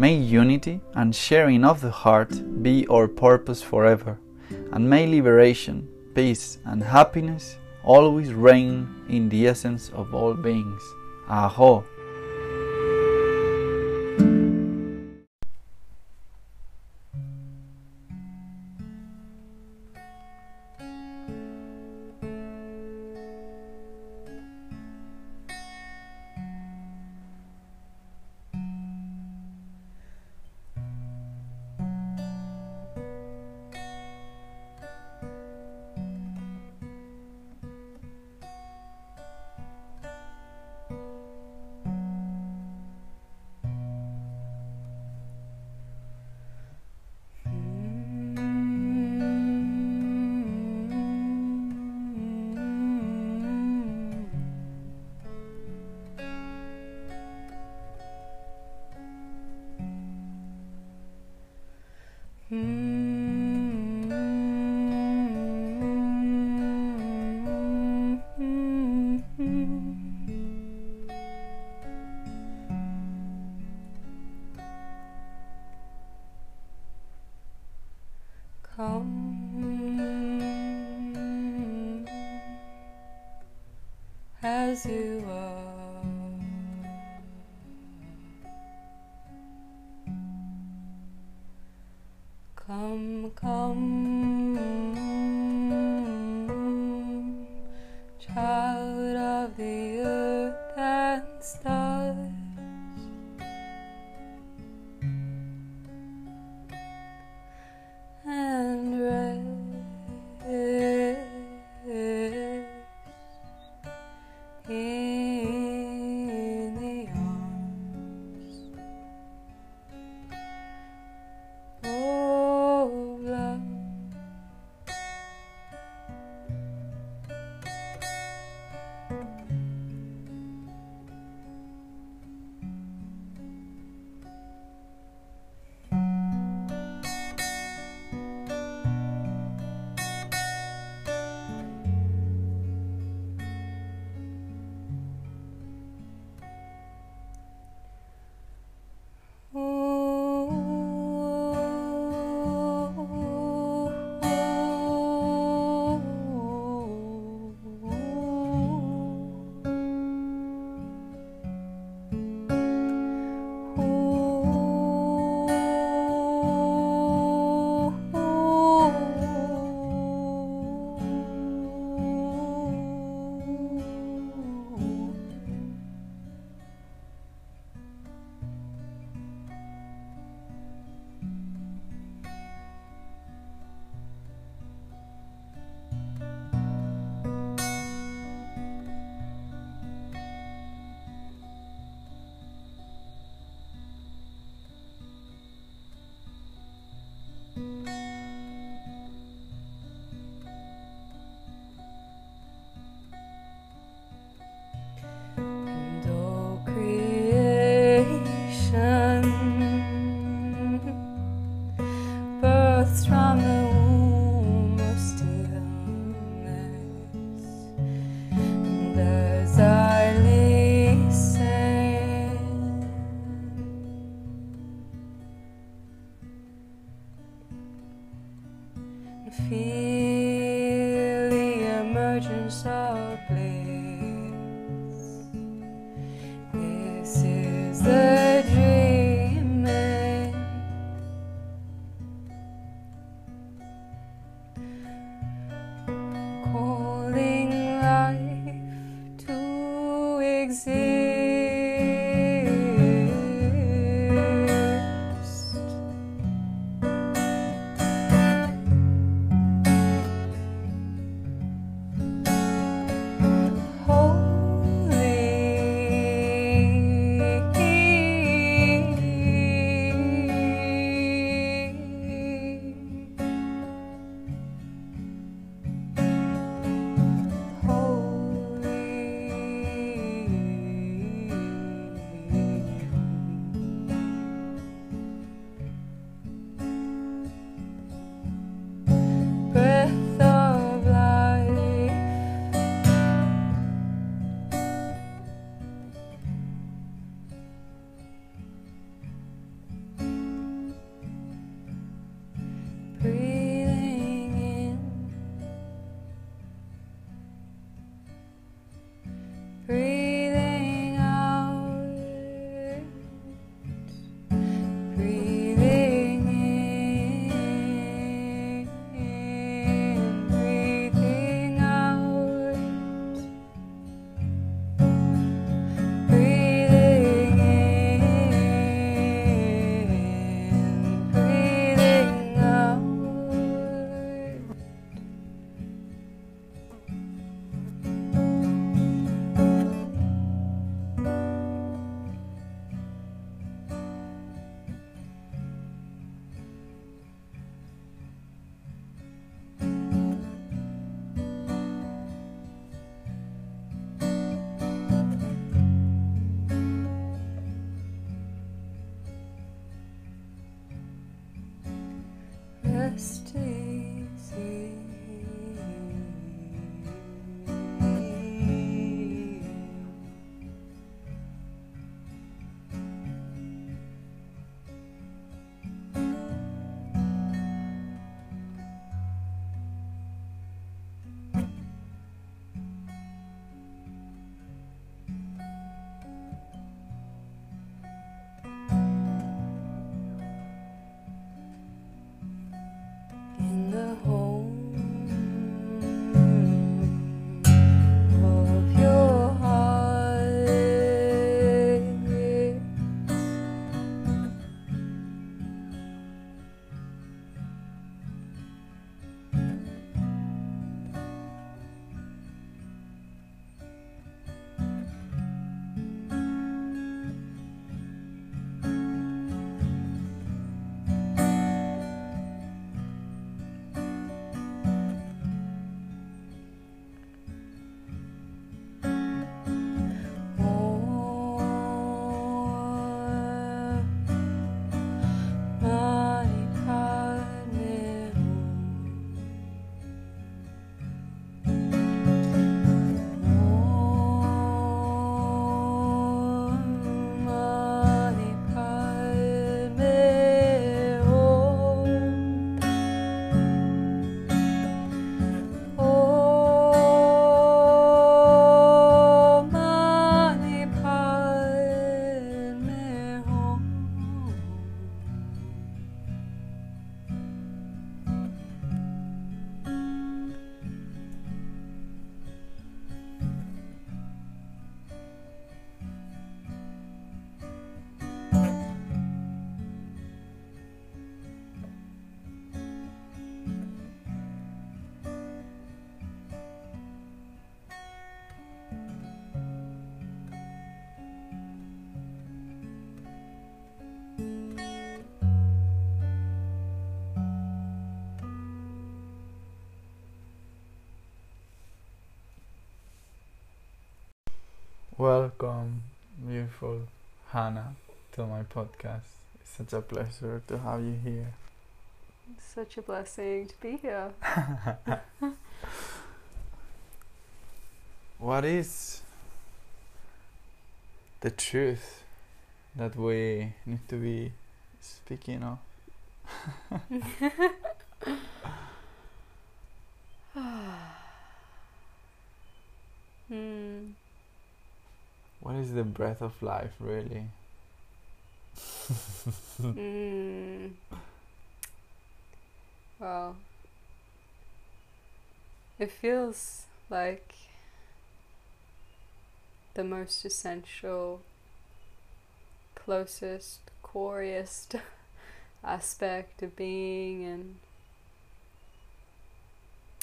May unity and sharing of the heart be our purpose forever, and may liberation, peace, and happiness always reign in the essence of all beings. Aho! Come, come, Welcome, beautiful Hannah, to my podcast. It's such a pleasure to have you here. Such a blessing to be here. What is the truth that we need to be speaking of? Hmm. What is the breath of life, really? Mm. Well, it feels like the most essential, closest, coriest aspect of being, and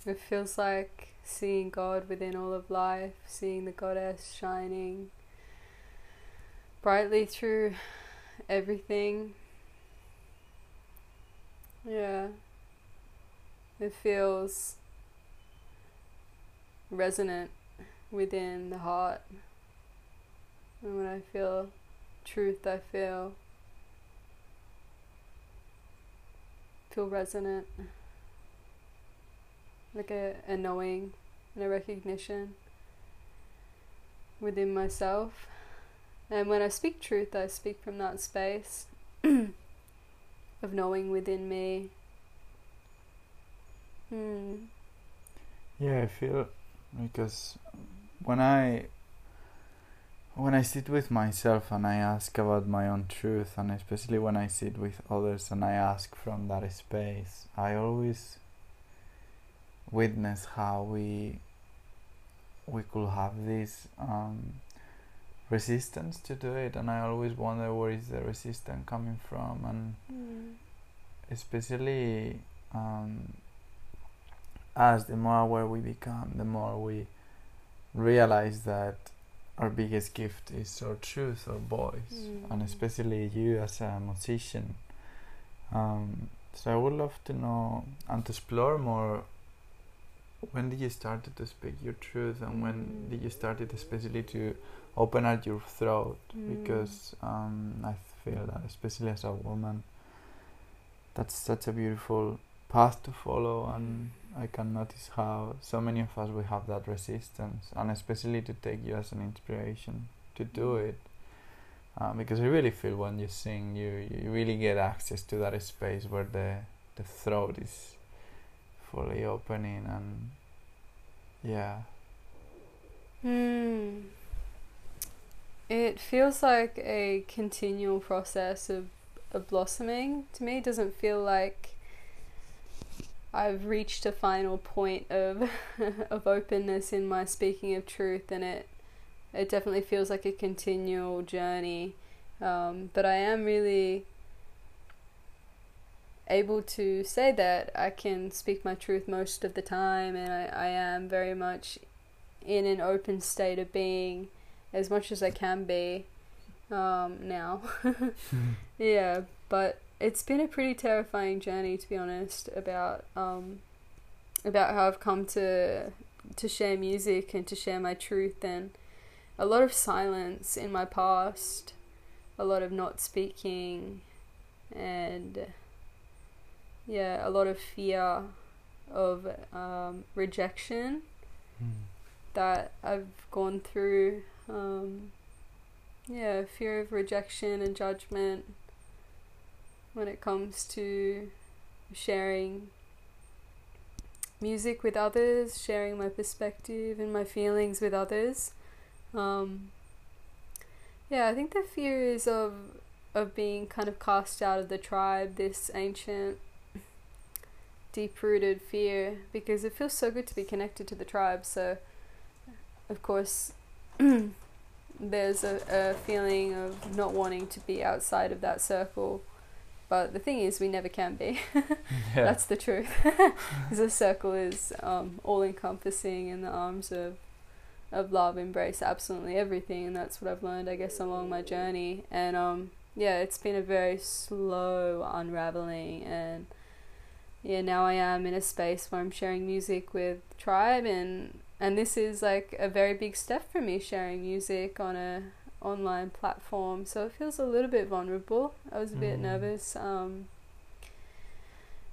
it feels like seeing God within all of life, seeing the goddess shining brightly through everything. Yeah. It feels resonant within the heart. And when I feel truth, I feel feel resonant. Like a, a knowing and a recognition within myself. And when I speak truth, I speak from that space of knowing within me. Hmm. Yeah, I feel because when I when I sit with myself and I ask about my own truth, and especially when I sit with others and I ask from that space, I always witness how we we could have this um, resistance to do it, and I always wonder where is the resistance coming from, and Hmm. especially um, as the more aware we become, the more we realize that our biggest gift is our truth, our voice, and Mm. especially you as a musician. Um, so I would love to know and to explore more. When did you start to speak your truth, and when Mm. did you start it, especially to open out your throat? Mm. Because um, I feel that, especially as a woman, that's such a beautiful path to follow, and I can notice how so many of us we have that resistance, and especially to take you as an inspiration to do it. Uh, because I really feel when you sing, you you really get access to that space where the the throat is fully opening, and yeah, Hmm. It feels like a continual process of, of blossoming. To me, it doesn't feel like I've reached a final point of of openness in my speaking of truth, and it it definitely feels like a continual journey. Um, but I am really able to say that I can speak my truth most of the time, and I, I am very much in an open state of being as much as I can be um, now. yeah, but it's been a pretty terrifying journey to be honest about um, about how I've come to to share music and to share my truth and a lot of silence in my past, a lot of not speaking, and yeah, a lot of fear of um, rejection that I've gone through. Um, yeah, fear of rejection and judgment when it comes to sharing music with others, sharing my perspective and my feelings with others. Um, yeah, I think the fear is of of being kind of cast out of the tribe, this ancient deep rooted fear because it feels so good to be connected to the tribe. So, of course, there's a, a feeling of not wanting to be outside of that circle. But the thing is, we never can be. That's the truth. Because the circle is um, all encompassing in the arms of of love, embrace absolutely everything, and that's what I've learned, I guess, along my journey. And um, yeah, it's been a very slow unraveling, and yeah, now I am in a space where I'm sharing music with tribe, and and this is like a very big step for me, sharing music on a online platform. So it feels a little bit vulnerable. I was a bit Mm. nervous. Um,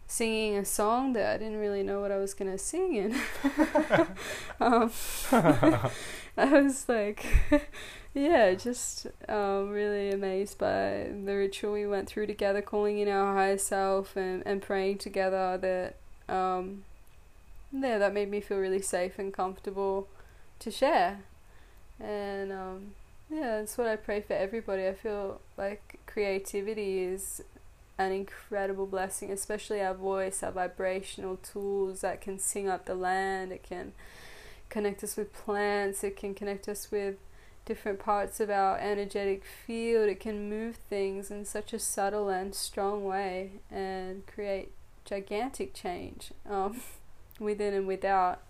singing a song that I didn't really know what I was gonna sing in. um, I was like, yeah, just um, really amazed by the ritual we went through together, calling in our higher self and, and praying together. That um, yeah, that made me feel really safe and comfortable to share. And um, yeah, that's what I pray for everybody. I feel like creativity is an incredible blessing, especially our voice, our vibrational tools that can sing up the land. It can connect us with plants. It can connect us with different parts of our energetic field. It can move things in such a subtle and strong way and create gigantic change um, within and without.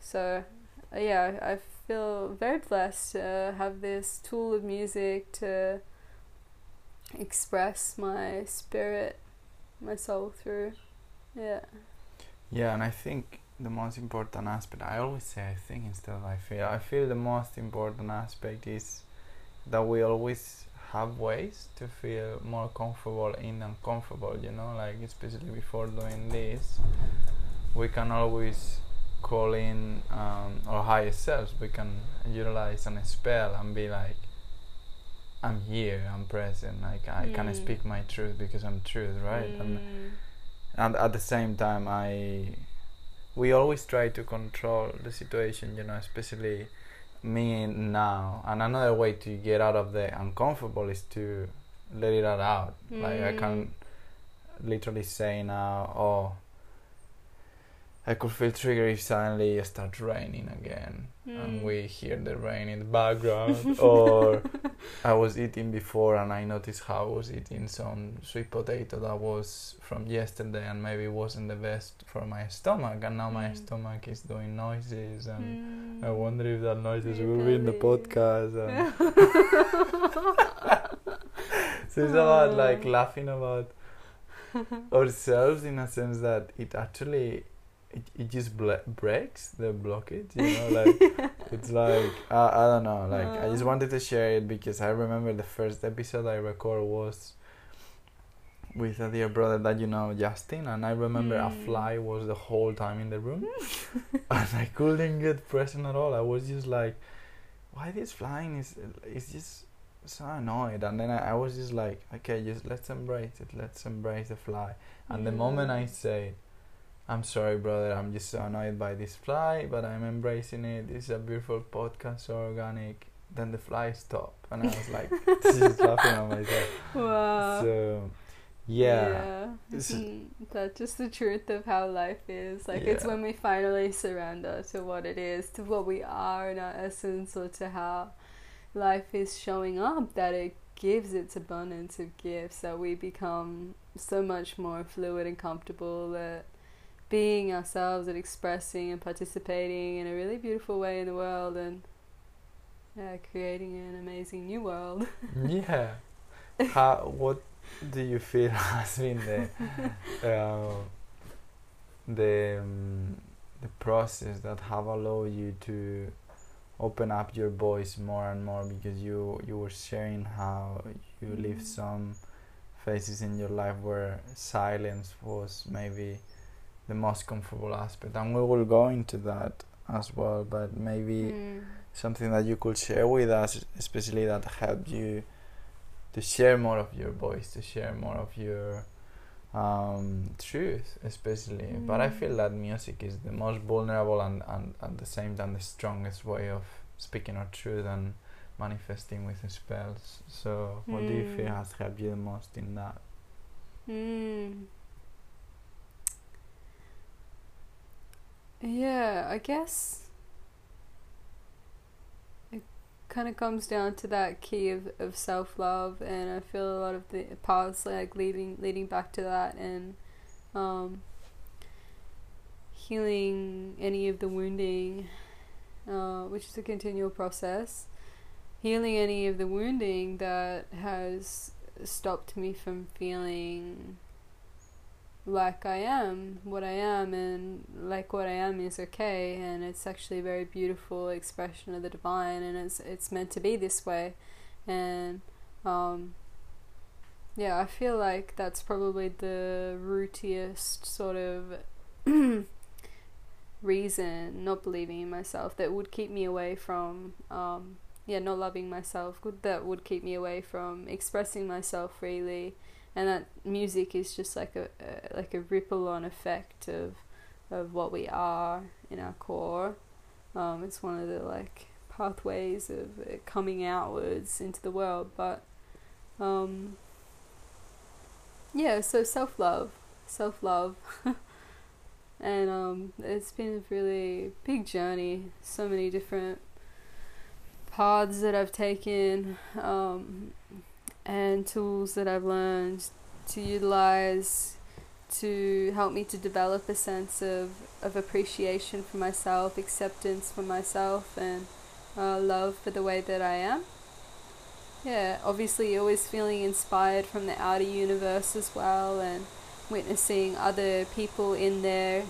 So, yeah, I feel very blessed to have this tool of music to express my spirit, my soul through. Yeah. Yeah, and I think the most important aspect, I always say I think instead of I feel, I feel the most important aspect is that we always have ways to feel more comfortable in uncomfortable, you know, like especially before doing this, we can always call in um, our higher selves, we can utilize an spell and be like, I'm here, I'm present, like I Mm. can speak my truth because I'm truth, right? And, Mm. and at the same time, I we always try to control the situation, you know, especially me now. And another way to get out of the uncomfortable is to let it out. Like I can literally say now, oh, I could feel triggered if suddenly it starts raining again and Mm. we hear the rain in the background or I was eating before and I noticed how I was eating some sweet potato that was from yesterday and maybe wasn't the best for my stomach and now my Mm. stomach is doing noises and Mm. I wonder if that noises will be in the podcast and so it's about like Oh. laughing about ourselves in a sense that it actually it, it just ble- breaks the blockage you know like it's like uh, I don't know like I just Uh. wanted to share it because I remember the first episode I record was with a dear brother that you know Justin and I remember a Mm. fly was the whole time in the room and I couldn't get present at all I was just like why this flying is is just so annoyed and then I, I was just like okay just let's embrace it let's embrace the fly and the moment I Mm. I'm sorry, brother. I'm just so annoyed by this fly, but I'm embracing it. It's a beautiful podcast, so organic. Then the fly stopped, and I was like, just laughing at myself. Wow. So, yeah, Yeah. This is- Isn't that just the truth of how life is? Like it's when we finally surrender to what it is, to what we are in our essence, or to how life is showing up that it gives its abundance of gifts that we become so much more fluid and comfortable at being ourselves and expressing and participating in a really beautiful way in the world and yeah, creating an amazing new world. yeah. How? What do you feel has been the uh, the um, the process that have allowed you to open up your voice more and more because you you were sharing how you lived Mm. some phases in your life where silence was maybe the most comfortable aspect and we will go into that as well but maybe Mm. something that you could share with us, especially that helped you to share more of your voice, to share more of your um, truth, especially. But I Mm. feel that music is the most vulnerable and, and at the same time the strongest way of speaking our truth and manifesting with spells. So, what do you feel Mm. has helped you the most in that? Yeah, I guess it kind of comes down to that key of, of self love, and I feel a lot of the paths like leading leading back to that, and um, healing any of the wounding, uh, which is a continual process. Healing any of the wounding that has stopped me from feeling like I am, what I am, and like what I am is okay, and it's actually a very beautiful expression of the divine, and it's it's meant to be this way, and um, yeah, I feel like that's probably the rootiest sort of reason not believing in myself that would keep me away from um, yeah not loving myself that would keep me away from expressing myself freely and that music is just like a, a like a ripple on effect of of what we are in our core. Um, it's one of the like pathways of coming outwards into the world, but um, yeah, so self love, self love, and um, it's been a really big journey. So many different paths that I've taken, um, and tools that I've learned to utilize to help me to develop a sense of, of appreciation for myself, acceptance for myself, and uh, love for the way that I am. Yeah, obviously, always feeling inspired from the outer universe as well, and witnessing other people in their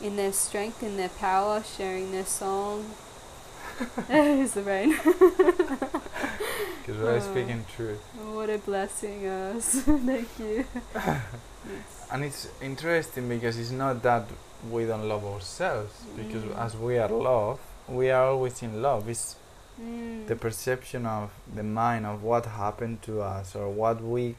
in their strength, in their power, sharing their song. There's the rain. Because we're Uh, speaking truth. what a blessing, us. Thank you. Yes. And it's interesting because it's not that we don't love ourselves, because Mm. as we are love, we are always in love. It's Mm. the perception of the mind of what happened to us or what we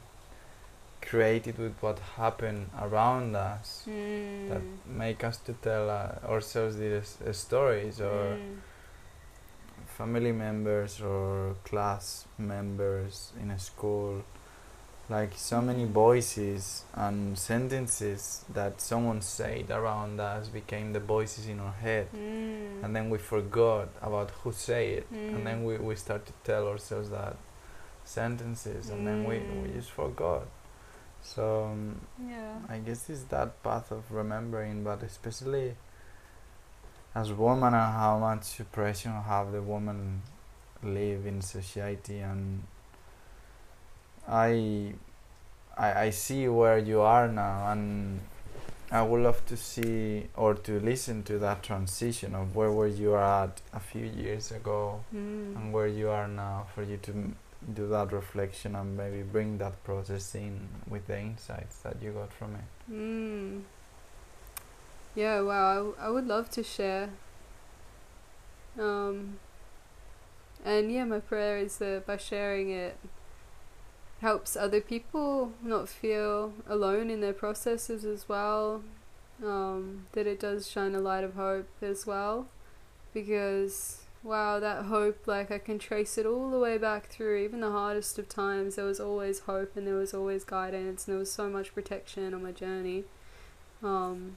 created with what happened around us Mm. that make us to tell uh, ourselves these uh, stories or Mm. Family members or class members in a school like so many voices and sentences that someone said around us became the voices in our head Mm. and then we forgot about who said it and then Mm. we, we start to tell ourselves that sentences and then we, we Mm. just forgot so um, yeah. i guess it's that path of remembering but especially as woman and how much suppression have the women live in society and I, I I see where you are now and I would love to see or to listen to that transition of where were you at a few years ago Mm. and where you are now for you to do that reflection and maybe bring that process in with the insights that you got from it. Mm. Yeah, wow, I, would love to share. Um, and yeah, my prayer is that by sharing it, helps other people not feel alone in their processes as well. Um, that it does shine a light of hope as well, because wow, that hope, like I can trace it all the way back through, even the hardest of times. There was always hope, and there was always guidance, and there was so much protection on my journey. Um,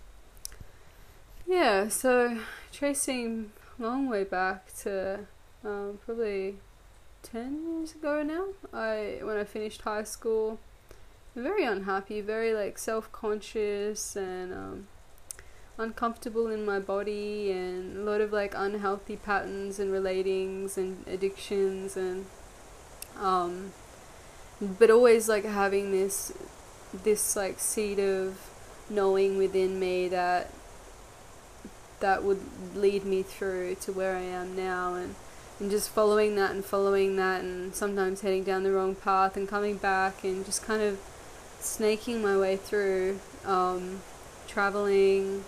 yeah, so tracing a long way back to um, probably ten years ago now. I when I finished high school, very unhappy, very like self conscious and um, uncomfortable in my body, and a lot of like unhealthy patterns and relatings and addictions and um, but always like having this this like seed of knowing within me that that would lead me through to where I am now and and just following that and following that and sometimes heading down the wrong path and coming back and just kind of snaking my way through um, traveling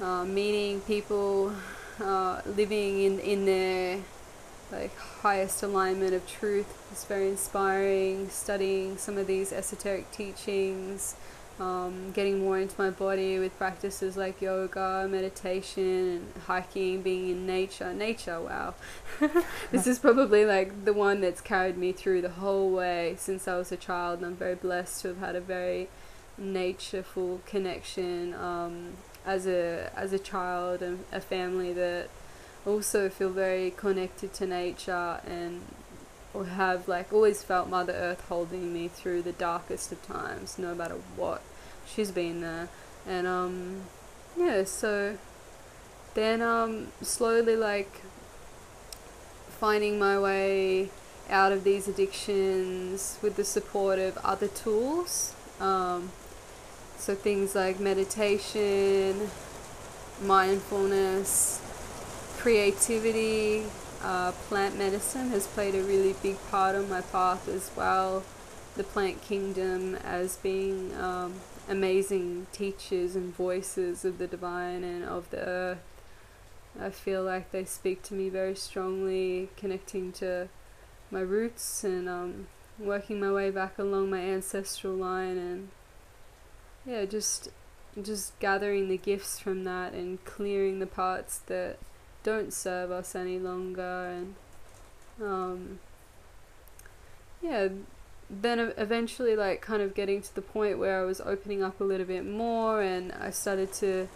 uh, meeting people uh, living in in their like highest alignment of truth it's very inspiring studying some of these esoteric teachings um, getting more into my body with practices like yoga, meditation, hiking, being in nature. Nature, wow. this is probably like the one that's carried me through the whole way since I was a child, and I'm very blessed to have had a very natureful connection um, as a as a child and a family that also feel very connected to nature and or have like always felt Mother Earth holding me through the darkest of times, no matter what. She's been there, and um, yeah. So then um, slowly like finding my way out of these addictions with the support of other tools. Um, so things like meditation, mindfulness, creativity, uh, plant medicine has played a really big part on my path as well. The plant kingdom as being um, amazing teachers and voices of the divine and of the earth. I feel like they speak to me very strongly, connecting to my roots and um, working my way back along my ancestral line and yeah, just just gathering the gifts from that and clearing the parts that don't serve us any longer and um, yeah then eventually like kind of getting to the point where I was opening up a little bit more and I started to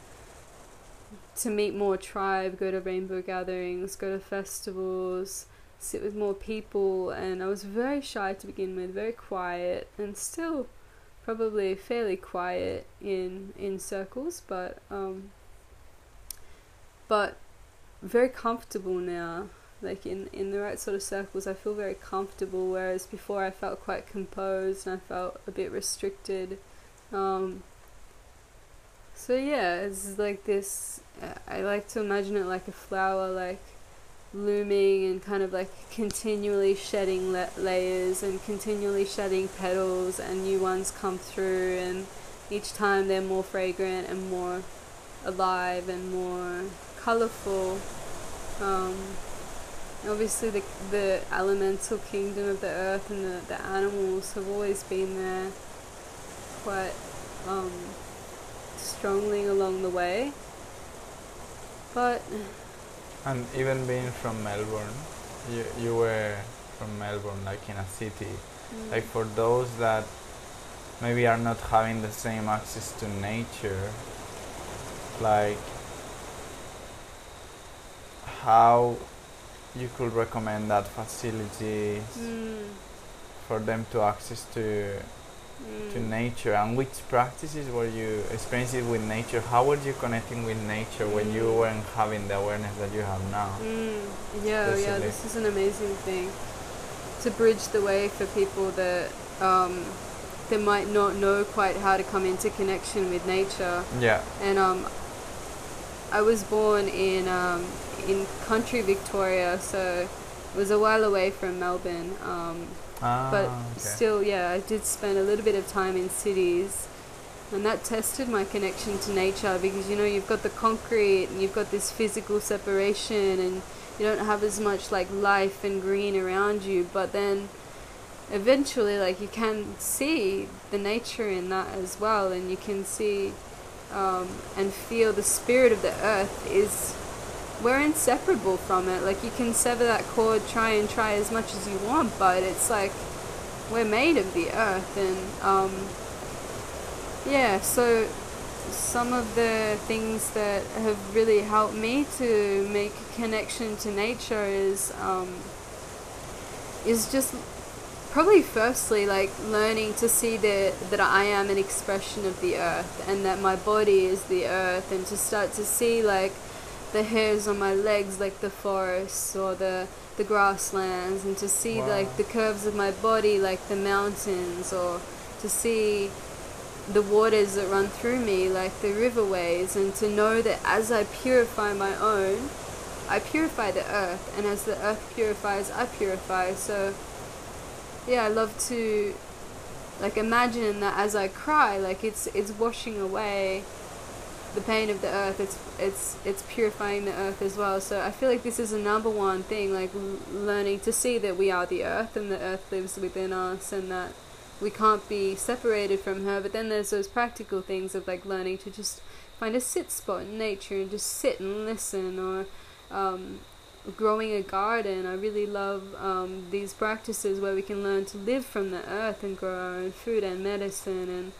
to meet more tribe, go to rainbow gatherings, go to festivals, sit with more people and I was very shy to begin with, very quiet and still probably fairly quiet in in circles but um but very comfortable now like in in the right sort of circles i feel very comfortable whereas before i felt quite composed and i felt a bit restricted. Um so yeah it's like this uh, i like to imagine it like a flower like looming and kind of like continually shedding la- layers and continually shedding petals and new ones come through and each time they're more fragrant and more alive and more colorful. Um, obviously the the elemental kingdom of the earth and the, the animals have always been there quite um, strongly along the way but And even being from Melbourne, you, you were from Melbourne, like in a city. mm, Like for those that maybe are not having the same access to nature, like how you could recommend that facilities mm, for them to access to to mm. nature. And which practices were you experiencing with nature? How were you connecting with nature when you Mm. weren't having the awareness that you have now? Mm, yeah, yeah, this is an amazing thing. To bridge the way for people that um, that might not know quite how to come into connection with nature. yeah. And um, I was born in um, in country Victoria, so it was a while away from Melbourne. Um, ah, but okay. still, yeah, I did spend a little bit of time in cities, and that tested my connection to nature because you know you've got the concrete and you've got this physical separation, and you don't have as much like life and green around you. But then, eventually, like you can see the nature in that as well, and you can see um, and feel the spirit of the earth is we're inseparable from it. Like you can sever that cord, try and try as much as you want, but it's like we're made of the earth, and um, yeah. So some of the things that have really helped me to make a connection to nature is um, is just probably firstly like learning to see that that I am an expression of the earth and that my body is the earth and to start to see like the hairs on my legs like the forests or the the grasslands and to see Wow. like the curves of my body like the mountains or to see the waters that run through me like the riverways and to know that as I purify my own I purify the earth and as the earth purifies I purify so yeah I love to like imagine that as I cry like it's it's washing away the pain of the earth it's it's it's purifying the earth as well. So I feel like this is a number one thing like learning to see that we are the earth and the earth lives within us and that we can't be separated from her. But then there's those practical things of like learning to just find a sit spot in nature and just sit and listen or um, growing a garden. I really love um, these practices where we can learn to live from the earth and grow our own food and medicine and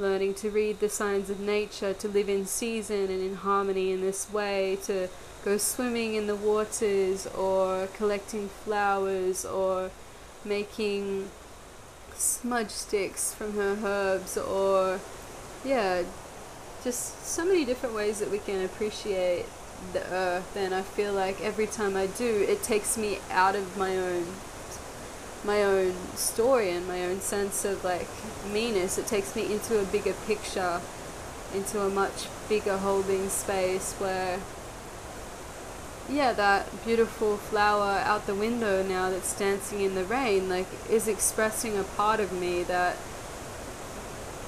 learning to read the signs of nature to live in season and in harmony in this way to go swimming in the waters or collecting flowers or making smudge sticks from her herbs or yeah just so many different ways that we can appreciate the earth. And I feel like every time I do it takes me out of my own my own story and my own sense of like meanness it takes me into a bigger picture into a much bigger holding space where yeah that beautiful flower out the window now that's dancing in the rain like is expressing a part of me that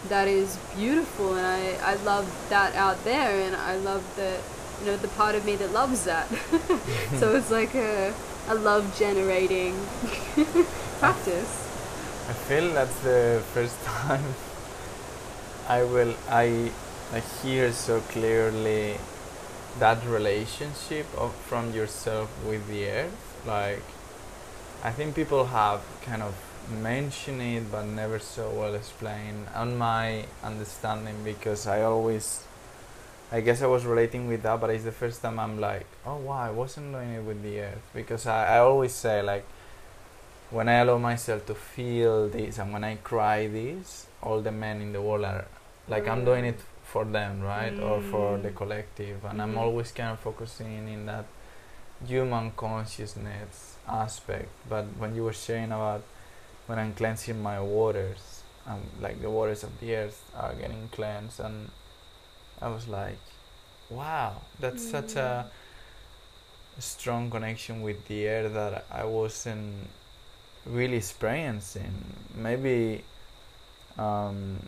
that is beautiful and I, I love that out there and I love the you know the part of me that loves that. So it's like a, a love generating practice. I feel that's the first time I will I I hear so clearly that relationship of from yourself with the earth like i think people have kind of mentioned it but never so well explained on my understanding because i always i guess i was relating with that but it's the first time i'm like oh wow i wasn't doing it with the earth because i, I always say like when i allow myself to feel this and when i cry this all the men in the world are like i'm doing it for them right or for the Mm. collective and i'm Mhm. always kind of focusing in that human consciousness aspect but when you were sharing about when i'm cleansing my waters um, like the waters of the earth are getting cleansed and i was like wow that's such a strong connection with the earth that i wasn't really experiencing. Maybe um,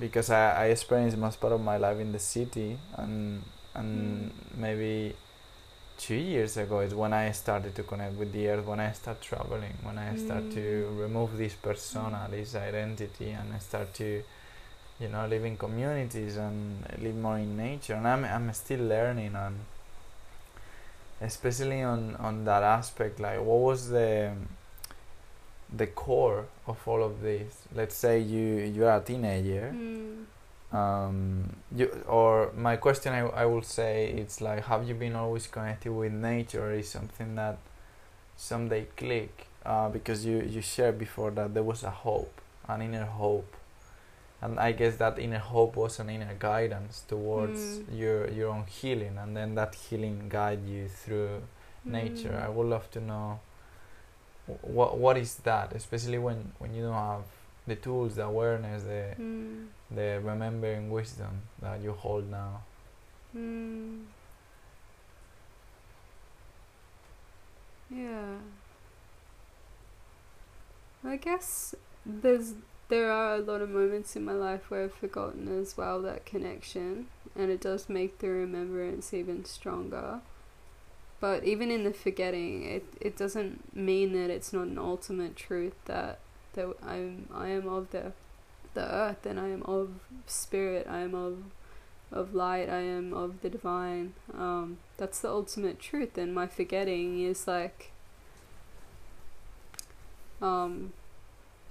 because I, I experienced most part of my life in the city and and maybe two years ago is when I started to connect with the earth when I start traveling when I start to Mm. remove this persona this identity and I start to you know live in communities and live more in nature. And I'm, I'm still learning on especially on on that aspect like what was the the core of all of this? Let's say you you're a teenager. Mm. um you or my question I, I will say it's like have you been always connected with nature? Or is something that someday click uh, because you you shared before that there was a hope an inner hope and I guess that inner hope was an inner guidance towards Mm. your your own healing and then that healing guide you through nature Mm. I would love to know what what is that especially when when you don't have the tools the awareness the Mm. the remembering wisdom that you hold now Mm. Yeah. I guess there's there are a lot of moments in my life where I've forgotten as well that connection and it does make the remembrance even stronger. But even in the forgetting, it, it doesn't mean that it's not an ultimate truth that that I'm I am of the the earth and I am of spirit, I am of of light, I am of the divine. Um, that's the ultimate truth, and my forgetting is like, um,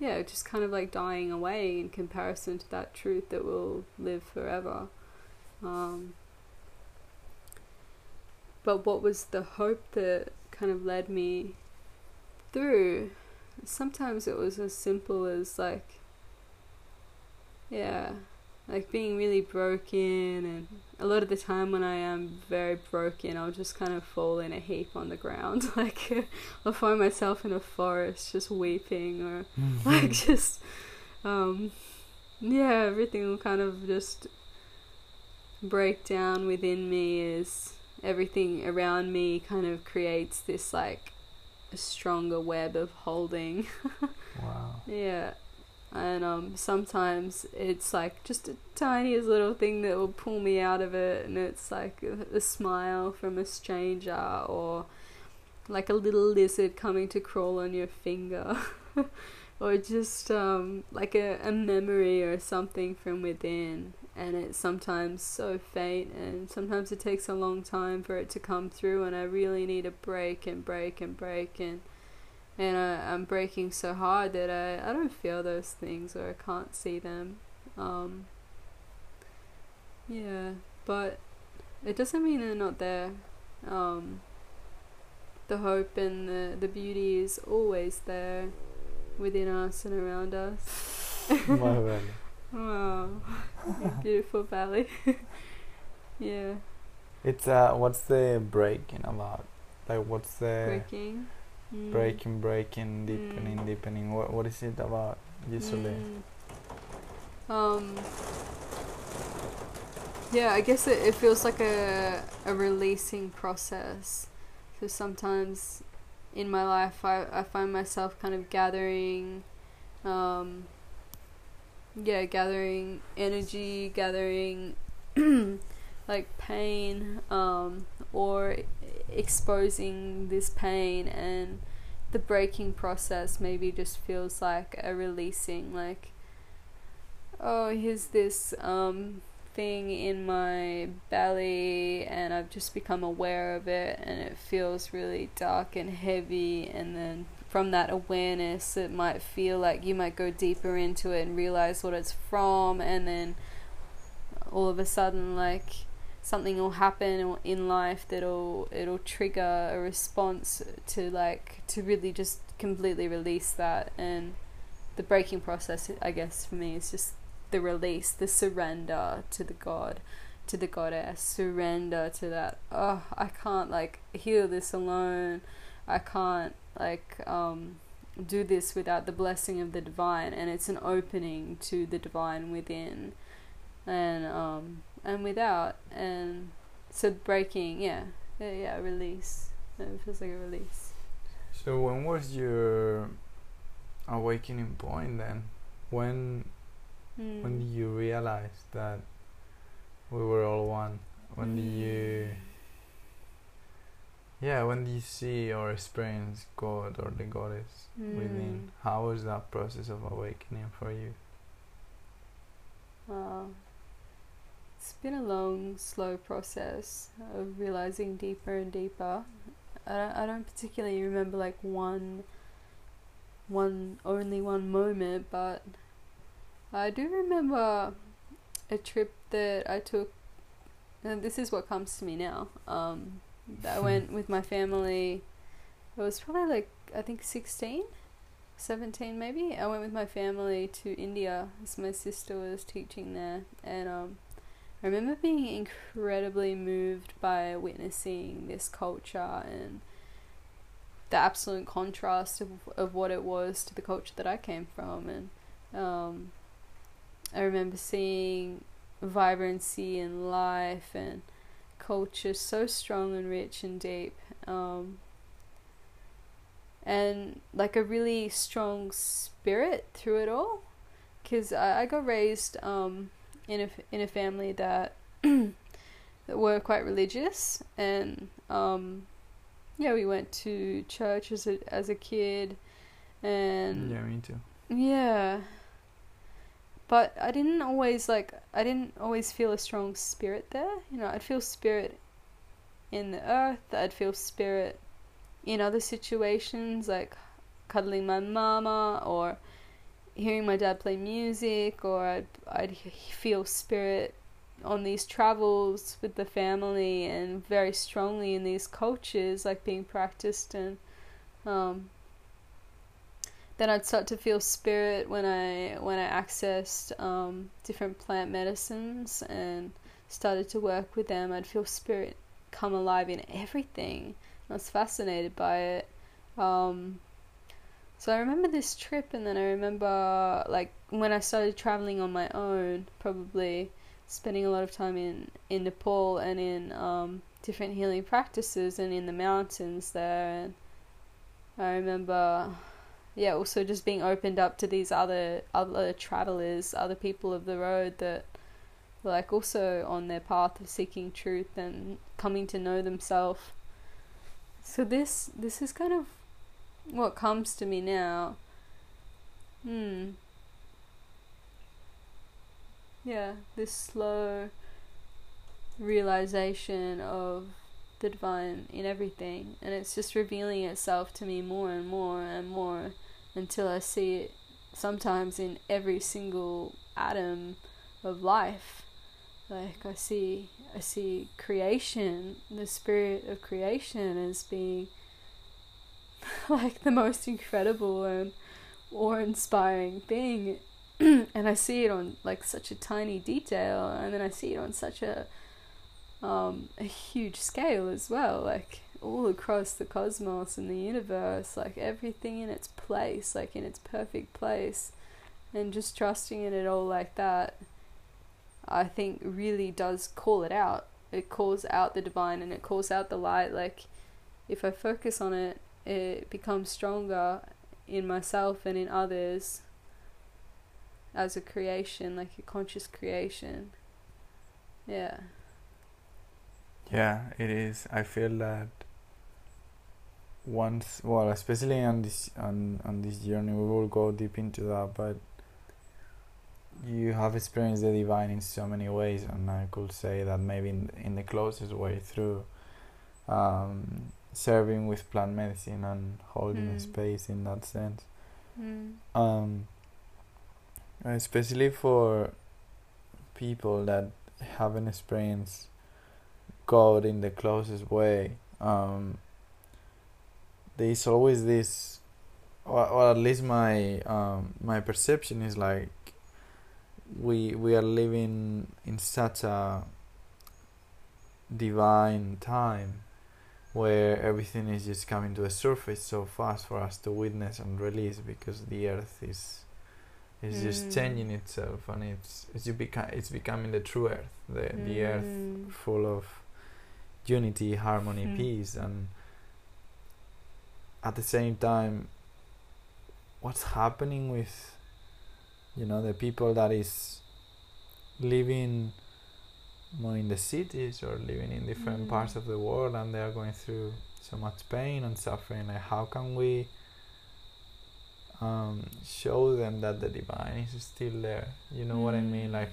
yeah, just kind of like dying away in comparison to that truth that will live forever. Um, but what was the hope that kind of led me through? Sometimes it was as simple as like, yeah, like being really broken and a lot of the time when I am very broken I'll just kind of fall in a heap on the ground like I'll find myself in a forest just weeping or like just um yeah everything will kind of just break down within me as everything around me kind of creates this like a stronger web of holding. Wow. Yeah. And um, sometimes it's like just a tiniest little thing that will pull me out of it, and it's like a, a smile from a stranger, or like a little lizard coming to crawl on your finger, or just um, like a, a memory or something from within. And it's sometimes so faint, and sometimes it takes a long time for it to come through, and I really need a break and break and break and and I, I'm breaking so hard that I, I don't feel those things or I can't see them. Um, yeah, but it doesn't mean they're not there. Um, the hope and the, the beauty is always there within us and around us. my belly Wow, beautiful valley. yeah, it's uh what's the breaking about like what's the breaking. Mm. breaking breaking deepening Mm. deepening what what is it about usually Mm. Um. Yeah, I guess it, it feels like a a releasing process. So sometimes in my life, I I find myself kind of gathering, um. Yeah, gathering energy, gathering, like pain, um, or exposing this pain and the breaking process maybe just feels like a releasing like oh here's this um something in my belly and I've just become aware of it and it feels really dark and heavy and then from that awareness it might feel like you might go deeper into it and realize what it's from and then all of a sudden like something will happen in life that'll it'll trigger a response to like to really just completely release that. And the breaking process I guess for me is just the release the surrender to the god to the goddess surrender to that oh I can't like heal this alone. I can't like um, do this without the blessing of the divine, and it's an opening to the divine within, and um, and without, and so breaking, yeah, yeah, yeah release. It feels like a release. So when was your awakening point then? When mm. when did you realize that we were all one? When did you yeah, when do you see or experience God or the goddess mm. within, how was that process of awakening for you? Wow. It's been a long, slow process of realizing deeper and deeper. I don't, I don't particularly remember like one, one only one moment, but I do remember a trip that I took. And this is what comes to me now. Um, I went with my family. It was probably like I think 16, 17 maybe. I went with my family to India as my sister was teaching there, and um, I remember being incredibly moved by witnessing this culture and the absolute contrast of of what it was to the culture that I came from, and um, I remember seeing vibrancy and life and culture so strong and rich and deep. Um, and like a really strong spirit through it all. Because I, I got raised um, in a in a family that that were quite religious, and um, yeah, we went to church as a as a kid, and yeah, me too. Yeah, but I didn't always like I didn't always feel a strong spirit there. You know, I'd feel spirit in the earth. I'd feel spirit in other situations like cuddling my mama or hearing my dad play music or I'd I'd feel spirit on these travels with the family and very strongly in these cultures like being practiced and um, then I'd start to feel spirit when I when I accessed um, different plant medicines and started to work with them. I'd feel spirit come alive in everything. I was fascinated by it. Um, so I remember this trip, and then I remember like when I started traveling on my own, probably spending a lot of time in in Nepal and in um, different healing practices and in the mountains there. And I remember yeah, also just being opened up to these other other travelers, other people of the road that like also on their path of seeking truth and coming to know themselves. So this this is kind of what comes to me now. Hmm. Yeah, this slow realization of the divine in everything, and it's just revealing itself to me more and more and more until I see it sometimes in every single atom of life. Like I see I see creation, the spirit of creation as being like the most incredible and awe inspiring thing and I see it on like such a tiny detail and then I see it on such a um, a huge scale as well. Like all across the cosmos and the universe, like everything in its place, like in its perfect place, and just trusting in it all like that, I think really does call it out. It calls out the divine and it calls out the light. Like, if I focus on it, it becomes stronger in myself and in others as a creation, like a conscious creation. Yeah. Yeah, it is. I feel that once well especially on this on on this journey we will go deep into that but you have experienced the divine in so many ways, and I could say that maybe in, in the closest way through um, serving with plant medicine and holding Mm. space in that sense. Mm. Um, especially for people that haven't experienced God in the closest way, um, there's always this, or, or at least my um, my perception is like we we are living in such a divine time where everything is just coming to the surface so fast for us to witness and release because the earth is is just Mm. changing itself and it's it's you beca- it's becoming the true earth the the earth Mm. full of unity harmony Mm. peace and at the same time what's happening with you know the people that is living more in the cities or living in different Mm. parts of the world and they are going through so much pain and suffering like how can we um, show them that the divine is still there you know what i mean Mm. like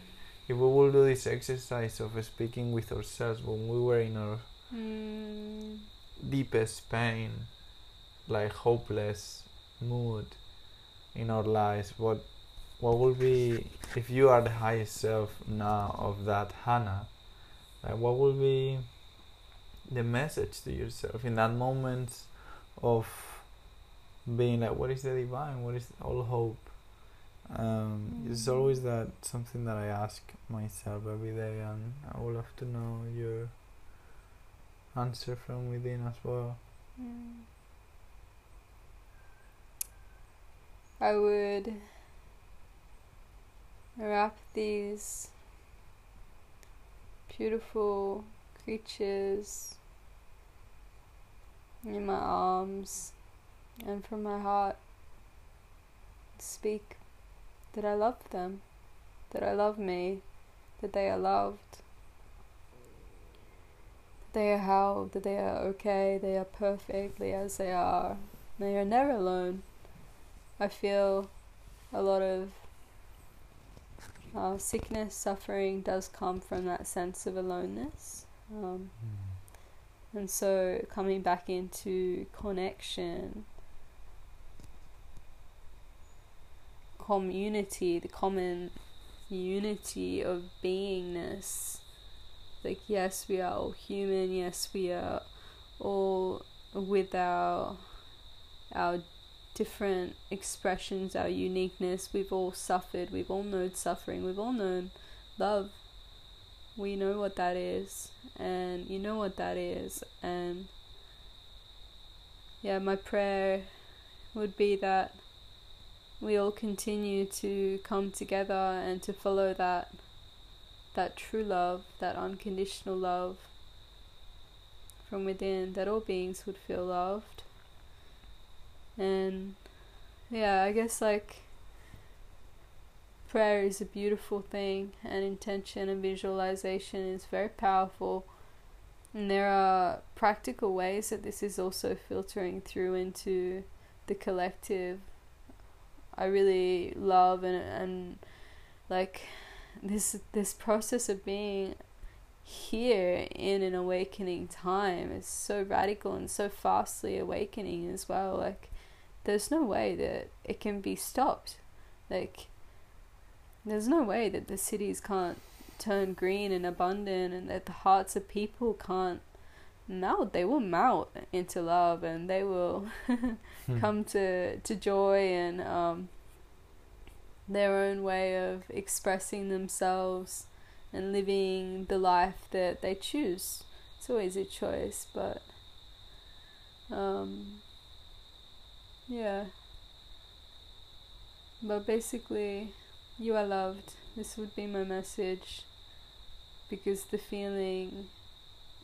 if we will do this exercise of speaking with ourselves when we were in our Mm. deepest pain, like hopeless mood in our lives, what what will be if you are the highest self now of that Hannah? Like what will be the message to yourself in that moment of being like, what is the divine? What is all hope? Um, It's Mm. always that something that I ask myself every day, and I would love to know your answer from within as well. Mm. I would wrap these beautiful creatures in my arms and from my heart speak that I love them, that I love me, that they are loved, that they are held, that they are okay, they are perfectly as they are, they are never alone. I feel a lot of uh, sickness, suffering does come from that sense of aloneness. Um, and so coming back into connection, community, the common unity of beingness. Like, yes, we are all human, yes, we are all with our, our different expressions, our uniqueness. We've all suffered, we've all known suffering, we've all known love. We know what that is, and you know what that is, and yeah, my prayer would be that we all continue to come together and to follow that that true love, that unconditional love from within, that all beings would feel loved. And yeah, I guess like prayer is a beautiful thing, and intention and visualization is very powerful. And there are practical ways that this is also filtering through into the collective. I really love and and like this this process of being here in an awakening time is so radical and so fastly awakening as well. Like there's no way that it can be stopped. Like there's no way that the cities can't turn green and abundant and that the hearts of people can't melt. They will melt into love and they will come to to joy and um, their own way of expressing themselves and living the life that they choose. It's always a choice, but um, yeah. But basically, you are loved. This would be my message because the feeling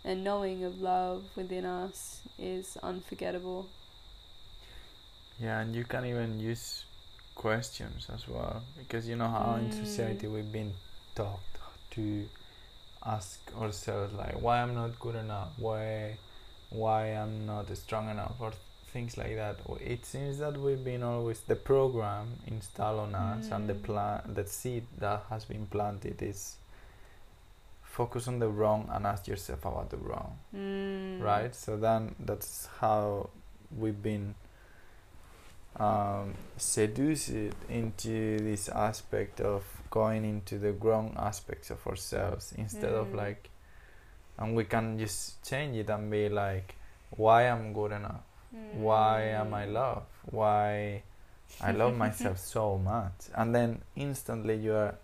and knowing of love within us is unforgettable. Yeah, and you can even use questions as well because you know how in Mm. society we've been taught to ask ourselves like why I'm not good enough, why why I'm not strong enough or things like that. It seems that we've been always the program installed on us, and the Mm. plant, the seed that has been planted is focus on the wrong and ask yourself about the wrong, Mm. right? So then that's how we've been um, seduced into this aspect of going into the wrong aspects of ourselves instead of Mm. like, and we can just change it and be like, why I'm good enough why am I Mm. loved? Why I love myself so much? And then instantly you are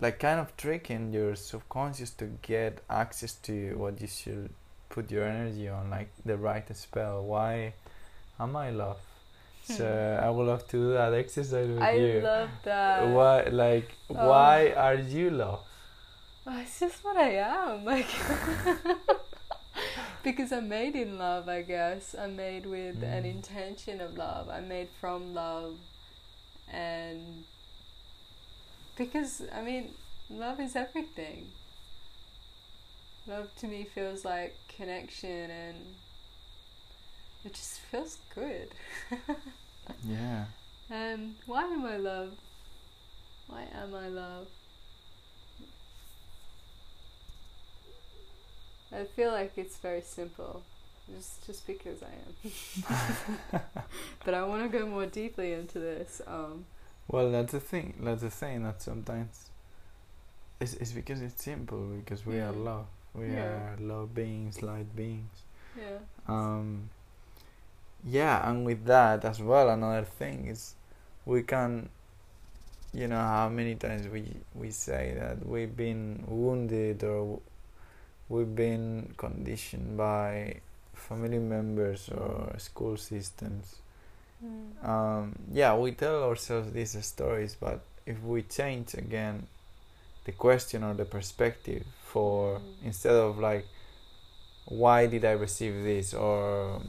like kind of tricking your subconscious to get access to what you should put your energy on, like the right spell. Why am I loved? So I would love to do that exercise with Hmm. I you. love that. why like Oh. why are you loved? Oh, it's just what I am. Like because I'm made in love, I guess. I'm made with an Mm. intention of love. I'm made from love and because I mean, love is everything. Love to me feels like connection and it just feels good. Yeah. And why am I love? Why am I love? I feel like it's very simple, just just because I am. but I want to go more deeply into this. Um, Well, that's the thing. That's the thing that sometimes it's, it's because it's simple. Because we are Mm. love. We Yeah. are love beings, light beings. yeah. Um, yeah, and with that as well, another thing is we can, you know, how many times we we say that we've been wounded or we've been conditioned by family members or school systems Mm. um, yeah, we tell ourselves these stories, but if we change again the question or the perspective for Mm. instead of like, why did I receive this or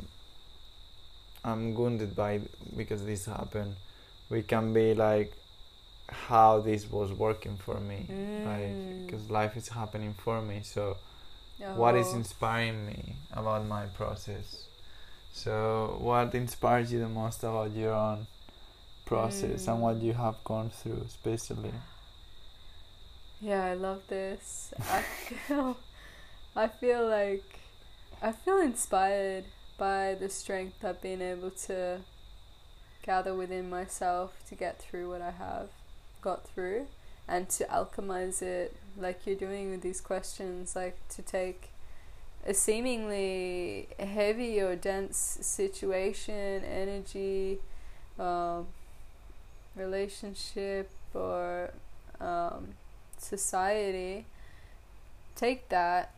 I'm wounded by because this happened, we can be like, how this was working for me, Mm. like because life is happening for me, so what is Oh. inspiring me about my process so what inspires you the most about your own process and what Mm. you have gone through especially Yeah, I love this. I feel I feel like I feel inspired by the strength I've been able to gather within myself to get through what I have got through and to alchemize it like you're doing with these questions like to take a seemingly heavy or dense situation energy um, relationship or um, society take that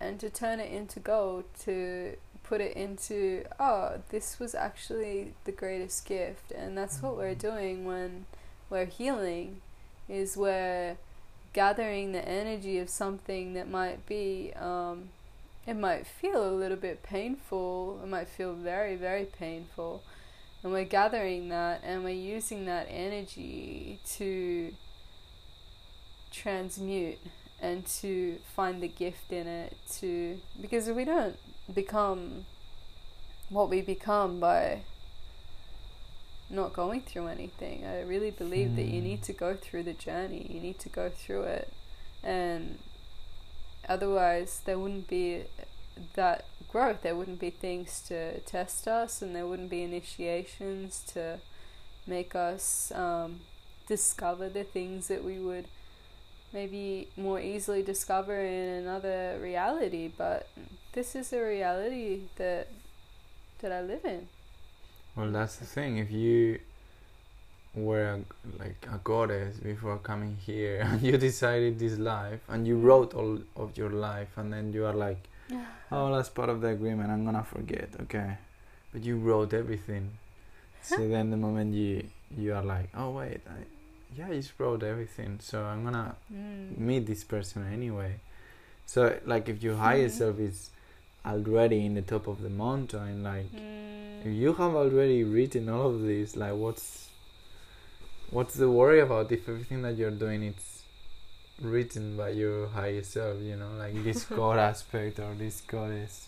and to turn it into gold to put it into oh this was actually the greatest gift. And that's what we're doing when we're healing is we're gathering the energy of something that might be um, it might feel a little bit painful it might feel very very painful. And we're gathering that and we're using that energy to transmute and to find the gift in it to because we don't become what we become by not going through anything. I really believe that you Hmm. need to go through the journey. You need to go through it. And otherwise there wouldn't be that growth. There wouldn't be things to test us and there wouldn't be initiations to make us um, discover the things that we would maybe more easily discover in another reality. But this is a reality that that I live in well that's the thing. If you were a, like a goddess before coming here and you decided this life and you wrote all of your life and then you are like oh that's part of the agreement. I'm gonna forget. Okay. But you wrote everything. So then the moment you you are like oh wait I, yeah I just wrote everything. So i'm gonna Mm. meet this person anyway. So like if your higher Mhm. self is already in the top of the mountain like if Mm. you have already written all of this like what's what's the worry about if everything that you're doing it's written by your higher self you know like this god aspect or this goddess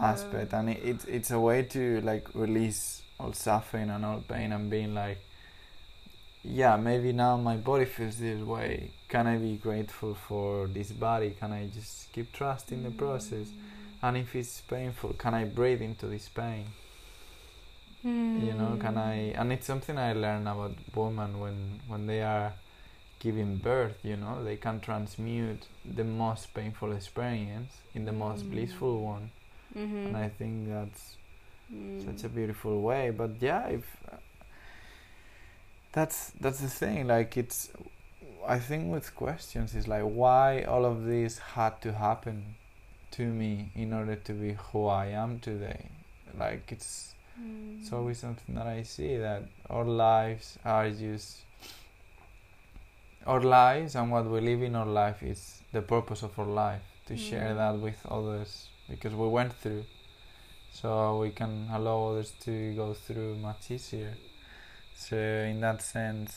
aspect, and it, it's it's a way to like release all suffering and all pain, and being like, yeah, maybe now my body feels this way. Can I be grateful for this body? Can I just keep trusting the process? And if it's painful, can I breathe into this pain? You know, can I? And it's something I learned about women when when they are giving birth. You know, they can transmute the most painful experience in the most Mm. blissful one, Mm-hmm. and I think that's Mm. such a beautiful way. But yeah, if that's that's the thing. Like it's, I think with questions is like why all of this had to happen to me in order to be who I am today. Like it's Mm. it's always something that I see that our lives are just our lives and what we live in our life is the purpose of our life to share Mm. that with others because we went through so we can allow others to go through much easier so in that sense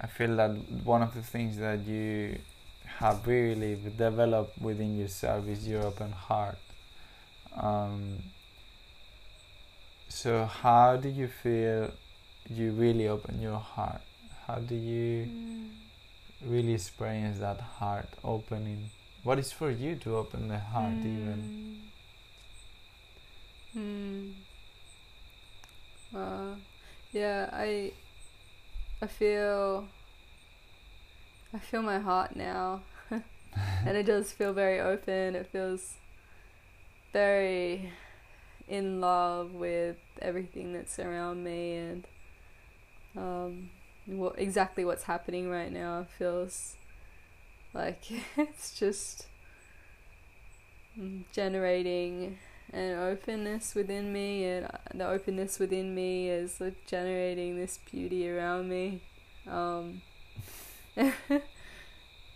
I feel that one of the things that you have really developed within yourself is your open heart um, so how do you feel you really open your heart? How do you Mm. really experience that heart opening? What is for you to open the heart even? Mm. Uh, yeah, I I feel I feel my heart now. and it does feel very open. It feels very in love with everything that's around me and um, what exactly what's happening right now feels like it's just generating an openness within me and the openness within me is generating this beauty around me um,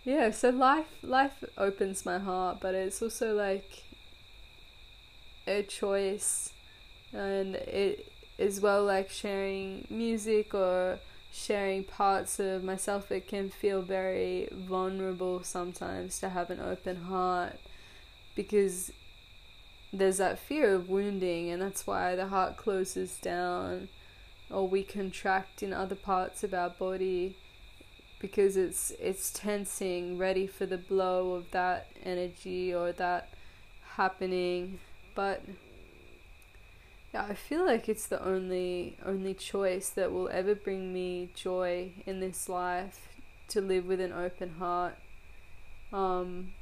yeah so life life opens my heart but it's also like a choice. And it as well like sharing music or sharing parts of myself it can feel very vulnerable sometimes to have an open heart because there's that fear of wounding and that's why the heart closes down or we contract in other parts of our body because it's it's tensing ready for the blow of that energy or that happening but yeah, I feel like it's the only only choice that will ever bring me joy in this life to live with an open heart. Um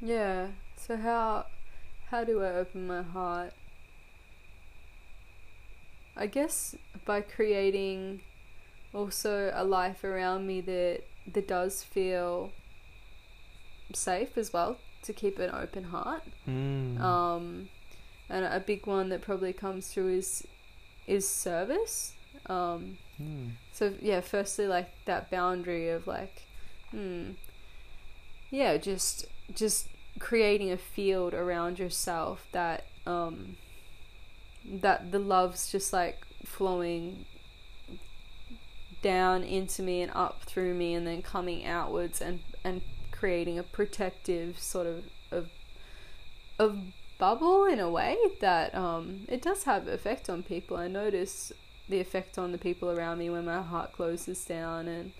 yeah, so how how do I open my heart? I guess by creating also a life around me that that does feel safe as well to keep an open heart. Mm. Um, and a big one that probably comes through is is service. Um, Mm. so yeah, firstly like that boundary of like, hmm, yeah, just just creating a field around yourself that um that the love's just like flowing down into me and up through me and then coming outwards and and creating a protective sort of of of bubble in a way that um it does have effect on people. I notice the effect on the people around me when my heart closes down and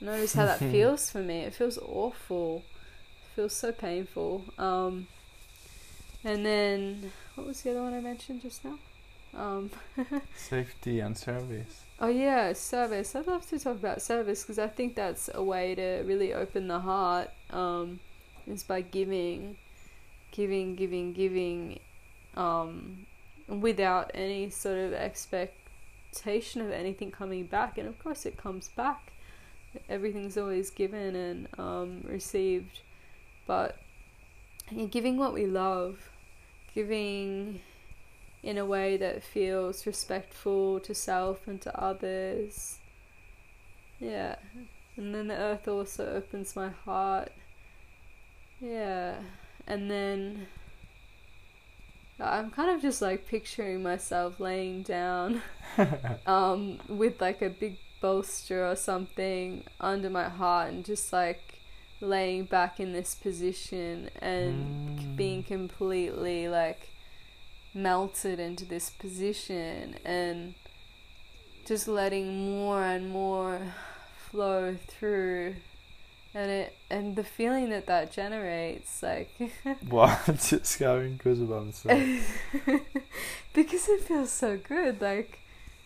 notice how that feels for me. It feels awful. It feels so painful. Um and then what was the other one I mentioned just now? Um Safety and service. Oh yeah, service. I'd love to talk about service because I think that's a way to really open the heart. Um, is by giving, giving, giving, giving, um, without any sort of expectation of anything coming back. And of course, it comes back. Everything's always given and um, received, but giving what we love, giving in a way that feels respectful to self and to others. Yeah. And then the earth also opens my heart. Yeah. And then I'm kind of just like picturing myself laying down um with like a big bolster or something under my heart and just like laying back in this position and Mm. being completely like melted into this position and just letting more and more flow through and it and the feeling that that generates like Wow, just having goosebumps. so- because it feels so good like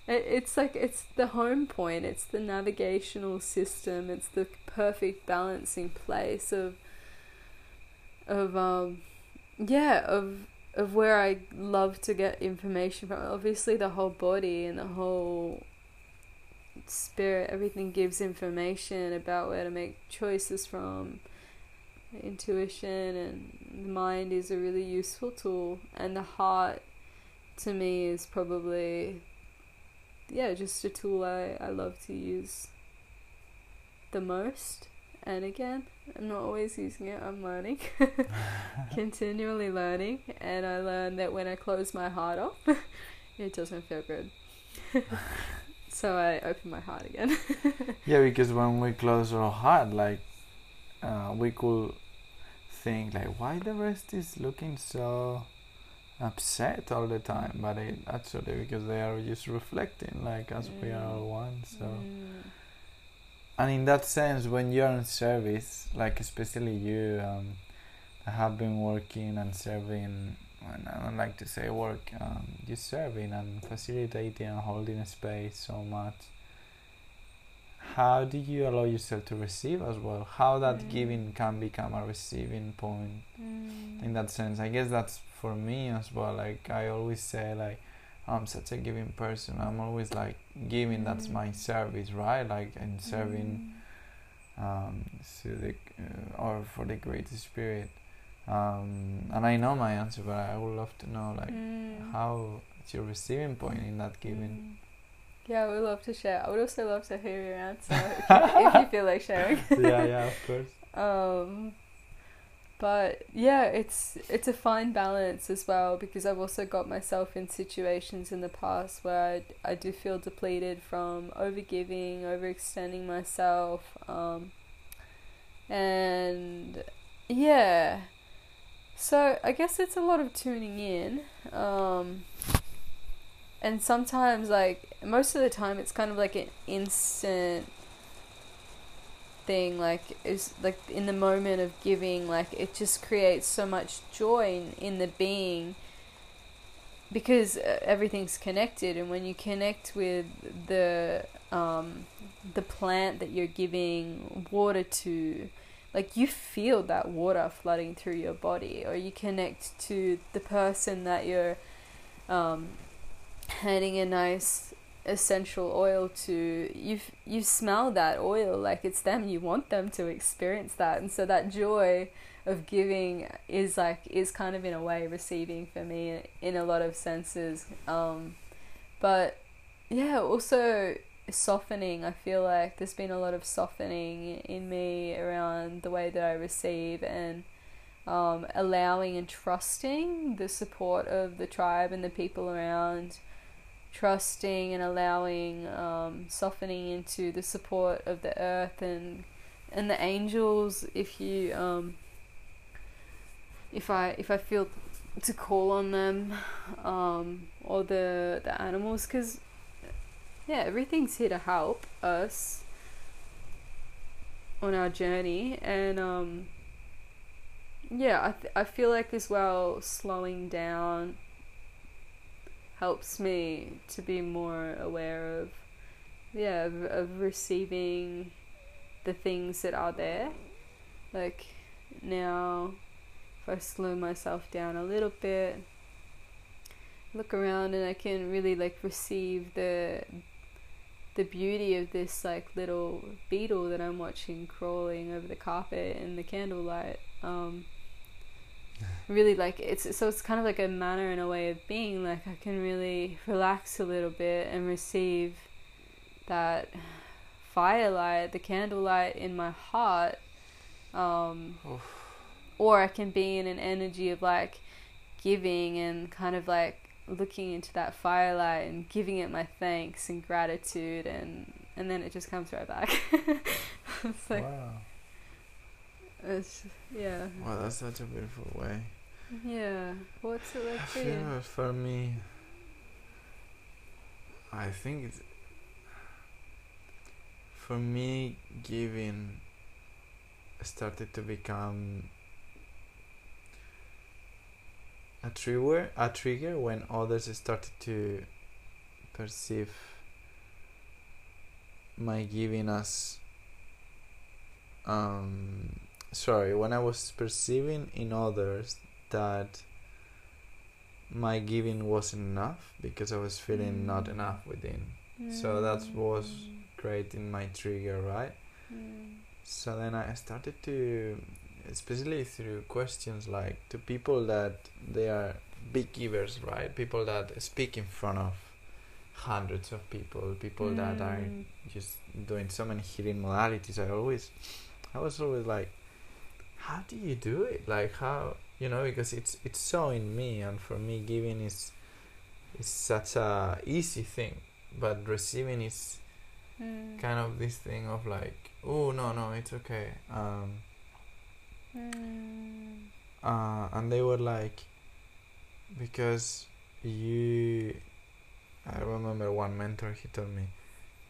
it, it's like it's the home point it's the navigational system it's the perfect balancing place of of um yeah of of where I love to get information from. Obviously the whole body and the whole spirit everything gives information about where to make choices from. Intuition and the mind is a really useful tool and the heart to me is probably yeah just a tool I, I love to use the most and again i'm not always using it i'm learning continually learning and i learned that when i close my heart off it doesn't feel good so i open my heart again Yeah, because when we close our heart, like uh, we could think like, why the rest is looking so upset all the time? But it actually because they are just reflecting, like as we are all one. So, Mm. And in that sense, when you're in service, like especially you, um, that have been working and serving. And I don't like to say work, um, just serving and facilitating and holding a space so much how do you allow yourself to receive as well how that Mm. giving can become a receiving point Mm. in that sense i guess that's for me as well like i always say like i'm such a giving person i'm always like giving that's Mm. my service right like and serving um to the uh, or for the great spirit um and i know my answer but i would love to know like Mm. how it's your receiving point in that giving Mm. Yeah, I would love to share. I would also love to hear your answer if you, if you feel like sharing. yeah yeah of course Um, but yeah, it's it's a fine balance as well because I've also got myself in situations in the past where I, I do feel depleted from overgiving, overextending myself, um, and yeah. So I guess it's a lot of tuning in. Um, and sometimes like most of the time it's kind of like an instant thing like is like in the moment of giving like it just creates so much joy in, in the being because uh, everything's connected. And when you connect with the um the plant that you're giving water to like you feel that water flooding through your body. Or you connect to the person that you're um handing a nice essential oil to you you smell that oil like it's them you want them to experience that. And so that joy of giving is like is kind of in a way receiving for me in a lot of senses. Um but yeah also softening. I feel like there's been a lot of softening in me around the way that i receive and um, allowing and trusting the support of the tribe and the people around trusting and allowing um, softening into the support of the earth and and the angels if you um, if I if I feel to call on them um, or the the animals because yeah everything's here to help us on our journey and um, yeah I, th- I feel like as well slowing down helps me to be more aware of yeah of, of receiving the things that are there. Like now if i slow myself down a little bit look around and i can really like receive the the beauty of this like little beetle that i'm watching crawling over the carpet in the candlelight um really like it's so it's kind of like a manner and a way of being like I can really relax a little bit and receive that firelight the candlelight in my heart um or I can be in an energy of like giving and kind of like looking into that firelight and giving it my thanks and gratitude and and then it just comes right back. It's like wow It's, yeah. Well, that's such a beautiful way. Yeah. What's it like for you? For me, I think it's for me giving started to become a trigger a trigger when others started to perceive my giving as um sorry when i was perceiving in others that my giving wasn't enough because i was feeling not Mm. enough within So that was creating my trigger right Mm. so then I started to, especially through questions like to people that they are big givers, right? People that speak in front of hundreds of people, people that are Mm. just doing so many healing modalities. I always, I was always like, how do you do it? Like how you know because it's it's so in me, and for me giving is is such a easy thing, but receiving is Mm. kind of this thing of like oh no no it's okay um Mm. uh and they were like because you i remember one mentor he told me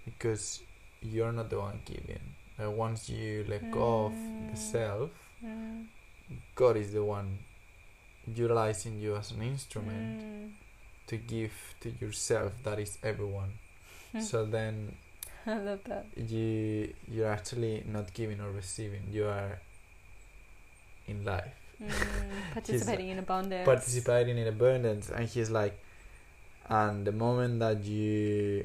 because you're not the one giving uh, once you let go of the Mm. self Mm. god is the one utilizing you as an instrument Mm. to give to yourself that is everyone so then I love that. you you're actually not giving or receiving you are in life Mm. Participating in abundance. participating in abundance and he's like and the moment that you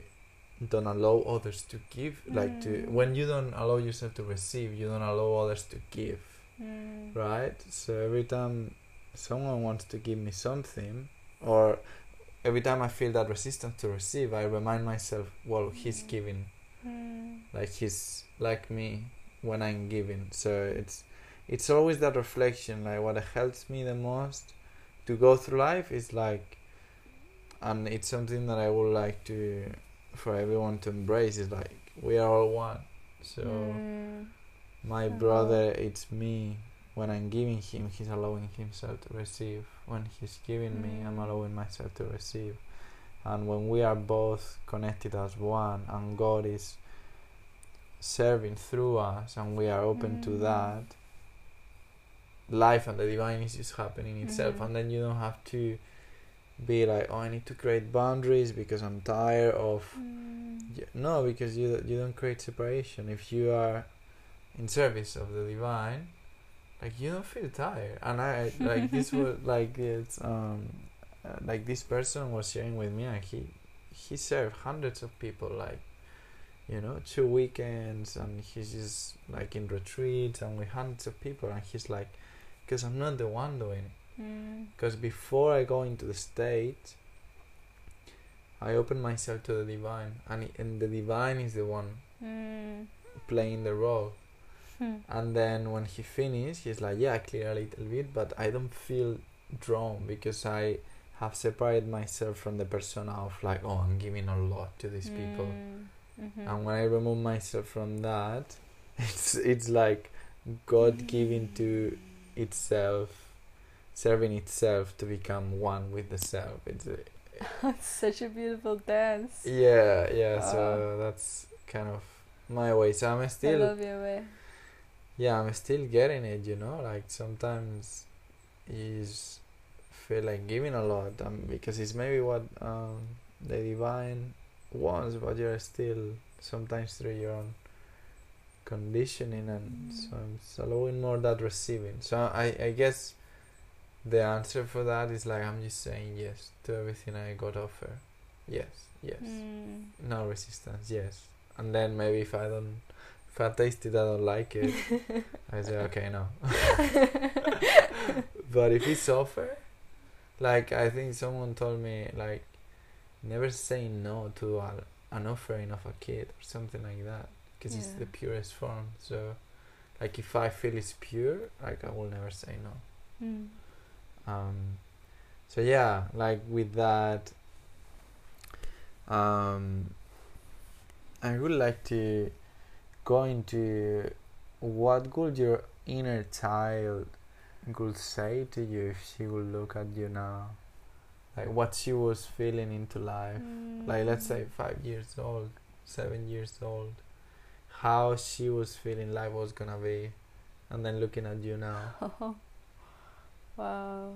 don't allow others to give like to Mm. when you don't allow yourself to receive you don't allow others to give Mm. right so every time someone wants to give me something or every time i feel that resistance to receive i remind myself well he's Mm. giving Mm. like he's like me when I'm giving. So it's it's always that reflection. Like what helps me the most to go through life is like, and it's something that I would like to for everyone to embrace. Is like we are all one. So Mm. My brother, it's me. When I'm giving him, he's allowing himself to receive. When he's giving me, I'm Mm. allowing myself to receive. And when we are both connected as one, and God is serving through us, and we are open to Mm. that, life and the divine is just happening itself. Mhm. And then you don't have to be like, oh, I need to create boundaries because I'm tired of Mm. no, because you you don't create separation. If you are in service of the divine, like you don't feel tired. And I like this was like it's um like this person was sharing with me, and he he served hundreds of people, like you know, two weekends, and he's just like in retreats and with hundreds of people, and he's like, because I'm not the one doing it. Mm. Because before I go into the state, I open myself to the divine, and, and the divine is the one Mm. playing the role. Hmm. And then when he finished, he's like, "Yeah, I clear a little bit, but I don't feel drawn because I have separated myself from the persona of like, oh, I'm giving a lot to these people." Mm. Mhm. And when I remove myself from that, it's it's like God giving to itself, serving itself to become one with the self. It's a, It's such a beautiful dance. yeah, yeah. Ah. So that's kind of my way. So I'm still I love your way. Yeah, I'm still getting it. You know, like sometimes just feel like giving a lot, um, because it's maybe what um the divine wants, but you're still sometimes through your own conditioning, and so Mm. I'm s- allowing more that receiving. So I I guess the answer for that is like I'm just saying yes to everything I got offer. Yes, yes. Mm. No resistance, yes. And then maybe if I don't, if I taste it, I don't like it, I say, okay, no. but if it's offer, like I think someone told me, like, never say no to a, an offering of a kid or something like that, because it's the purest form. So, like, if I feel it's pure, like, I will never say no. Mm. Um, so yeah, like with that, um, I would like to go into what would your inner child could say to you if she would look at you now? Like what she was feeling into life. Like let's say Mm. five years old, seven years old. How she was feeling life was gonna be and then looking at you now. Oh, wow.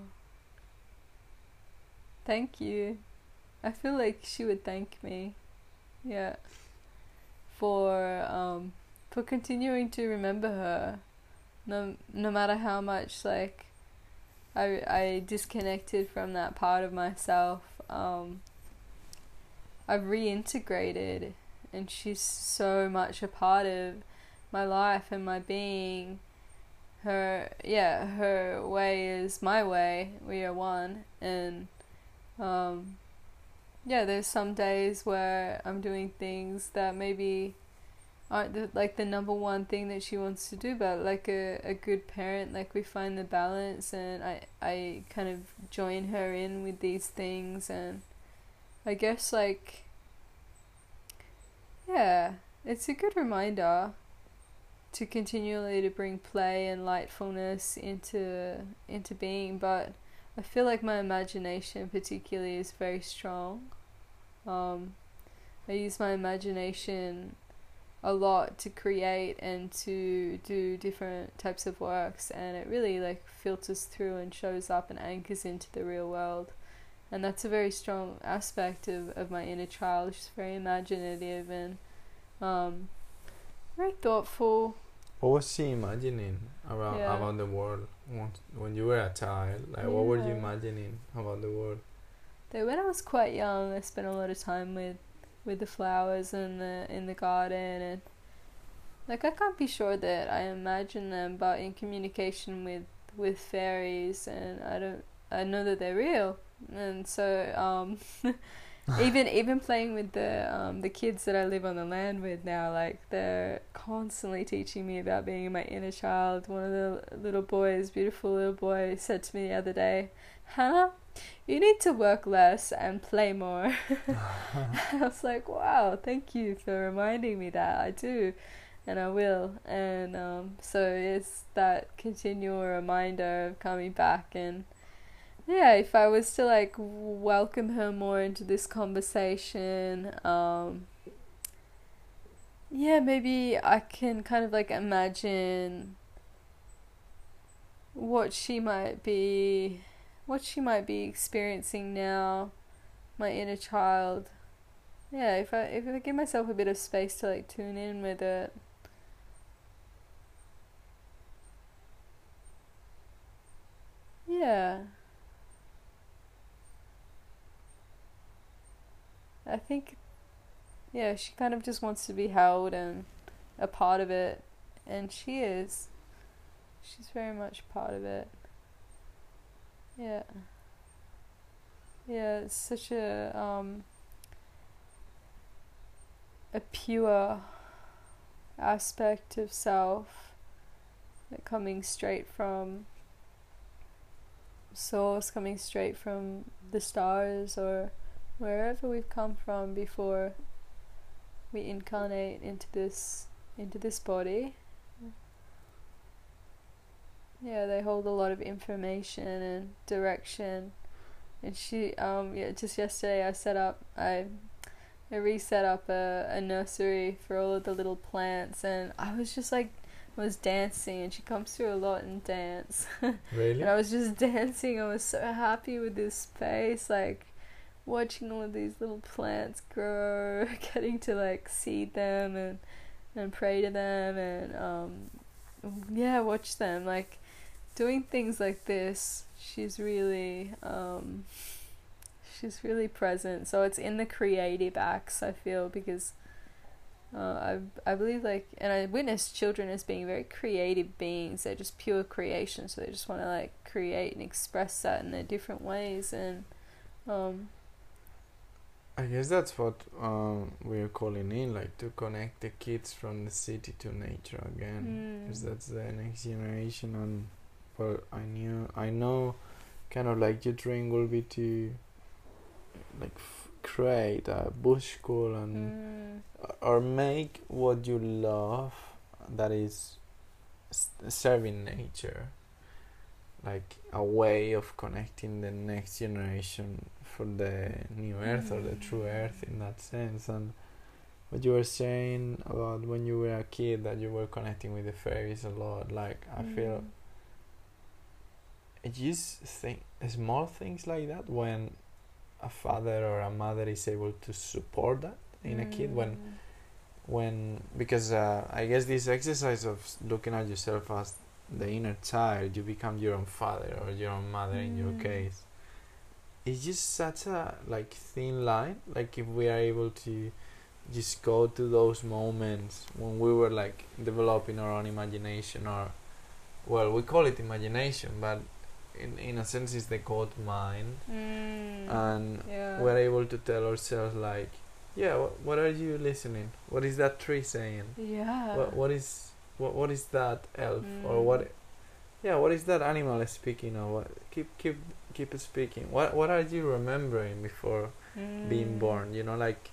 Thank you. I feel like she would thank me. Yeah. For um for continuing to remember her. No no matter how much like I I disconnected from that part of myself. Um I've reintegrated and she's so much a part of my life and my being her yeah her way is my way we are one and um yeah there's some days where i'm doing things that maybe aren't the, like the number one thing that she wants to do but like a, a good parent like we find the balance and i i kind of join her in with these things and i guess like yeah it's a good reminder to continually to bring play and lightfulness into into being but I feel like my imagination particularly is very strong. Um, I use my imagination a lot to create and to do different types of works and it really like filters through and shows up and anchors into the real world. And that's a very strong aspect of, of my inner child she's very imaginative and um, very thoughtful. What was she imagining around Yeah. about the world when, when you were a child? Like, what were you imagining about the world? Though when I was quite young, I spent a lot of time with with the flowers in the in the garden, and like I can't be sure that I imagine them, but in communication with with fairies, and I don't I know that they're real, and so um, even even playing with the um, the kids that I live on the land with now, like they're constantly teaching me about being my inner child. One of the little boys, beautiful little boy, said to me the other day, "Hannah, you need to work less and play more." I was like, "Wow, thank you for reminding me that I do." And I will, and um, so it's that continual reminder of coming back and yeah, if I was to like welcome her more into this conversation, um, yeah, maybe I can kind of like imagine what she might be, what she might be experiencing now, my inner child. Yeah, if I if I give myself a bit of space to like tune in with it. Yeah. I think, yeah, she kind of just wants to be held and a part of it, and she is. She's very much part of it. Yeah. Yeah, it's such a um a pure aspect of self, like coming straight from source, coming straight from the stars or wherever we've come from before we incarnate into this into this body yeah they hold a lot of information and direction and she um yeah just yesterday I set up I I reset up a, a nursery for all of the little plants and I was just like was dancing and she comes through a lot in dance Really? and I was just dancing. I was so happy with this space, like watching all of these little plants grow, getting to like seed them and and pray to them and um yeah, watch them like doing things like this. She's really um she's really present. So it's in the creative acts I feel because uh, I I believe like, and I witness children as being very creative beings. They're just pure creation, so they just want to like create and express that in their different ways. And um, I guess that's what um, we're calling in, like to connect the kids from the city to nature again. mm, Because that's the next generation, and well, I knew, I know, kind of like your dream will be to, like, f- create a bush school and mm, or make what you love that is s- serving nature like a way of connecting the next generation for the new earth or the true earth in that sense and what you were saying about when you were a kid that you were connecting with the fairies a lot like i feel Mm. I just think small things like that when a father or a mother is able to support that in a kid when Mm. when because uh, I guess this exercise of looking at yourself as the inner child, you become your own father or your own mother in your Mm. case. It's just such a like thin line. Like if we are able to just go to those moments when we were like developing our own imagination or well we call it imagination but in in a sense it's the god mind Mm. and yeah. we're able to tell ourselves like yeah what, what are you listening what is that tree saying yeah. what, what is what, what is that elf or Mm. what yeah what is that animal speaking or what keep keep keep speaking what what are you remembering before being Mm. born you know like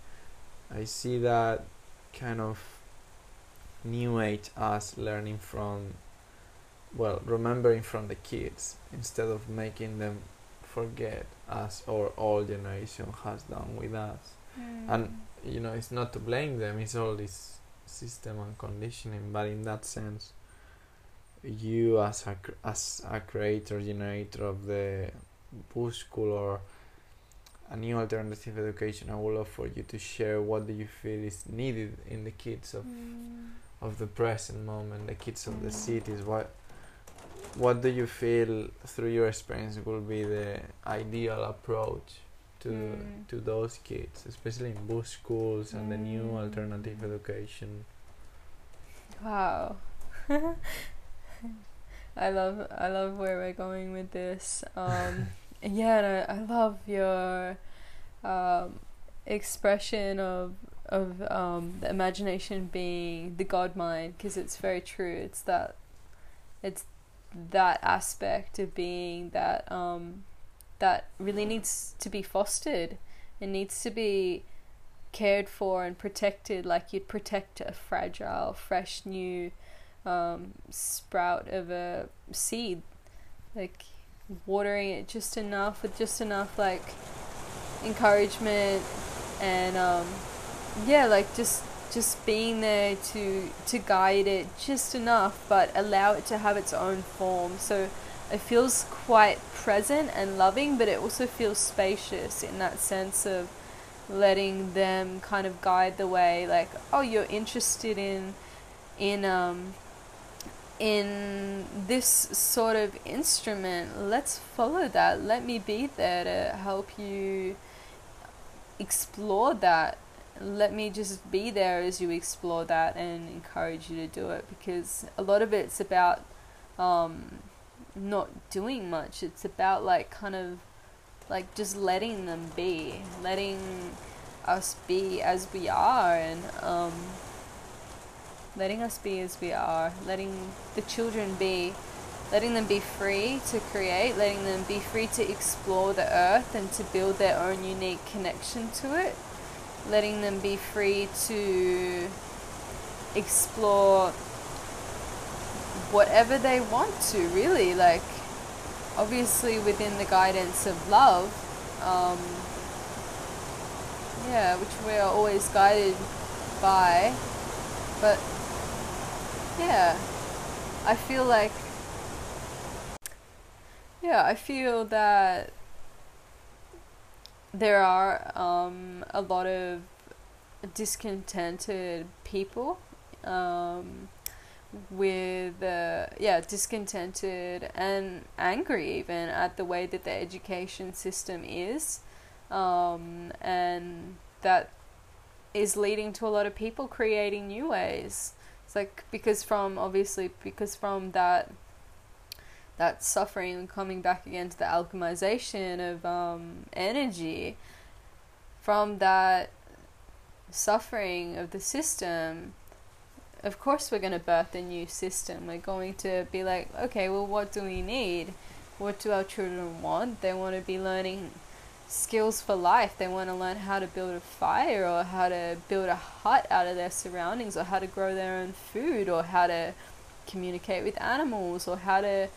i see that kind of new age us learning from well remembering from the kids instead of making them forget as our old generation has done with us and Mm. you know it's not to blame them it's all this system and conditioning but in that sense you as a as a creator generator of the school or a new alternative education i would love for you to share what do you feel is needed in the kids of Mm. of the present moment the kids of the Mm. cities what what do you feel through your experience will be the ideal approach to Mm. to those kids especially in bush schools and the new Mm. alternative education Wow. I love I love where we're going with this. Um, yeah, and I, I love your um, expression of of um, the imagination being the God mind because it's very true. It's that it's that aspect of being that um, that really needs to be fostered. It needs to be cared for and protected like you'd protect a fragile, fresh, new um, sprout of a seed. Like watering it just enough with just enough like encouragement and um, yeah, like just just being there to to guide it just enough, but allow it to have its own form. So it feels quite present and loving, but it also feels spacious in that sense of letting them kind of guide the way like oh you're interested in in um in this sort of instrument let's follow that. Let me be there to help you explore that. Let me just be there as you explore that and encourage you to do it because a lot of it's about um not doing much. It's about like kind of like just letting them be, letting us be as we are, and um, letting us be as we are, letting the children be, letting them be free to create, letting them be free to explore the earth and to build their own unique connection to it, letting them be free to explore whatever they want to, really, like obviously within the guidance of love, um, yeah, which we are always guided by. But yeah, I feel like, yeah, I feel that there are um, a lot of discontented people. Um, with uh, yeah discontented and angry even at the way that the education system is um, and that is leading to a lot of people creating new ways it's like because from obviously because from that that suffering and coming back again to the alchemization of um, energy from that suffering of the system of course we're going to birth a new system. We're going to be like, okay, well, what do we need? What do our children want? They want to be learning skills for life. They want to learn how to build a fire or how to build a hut out of their surroundings or how to grow their own food or how to communicate with animals or how to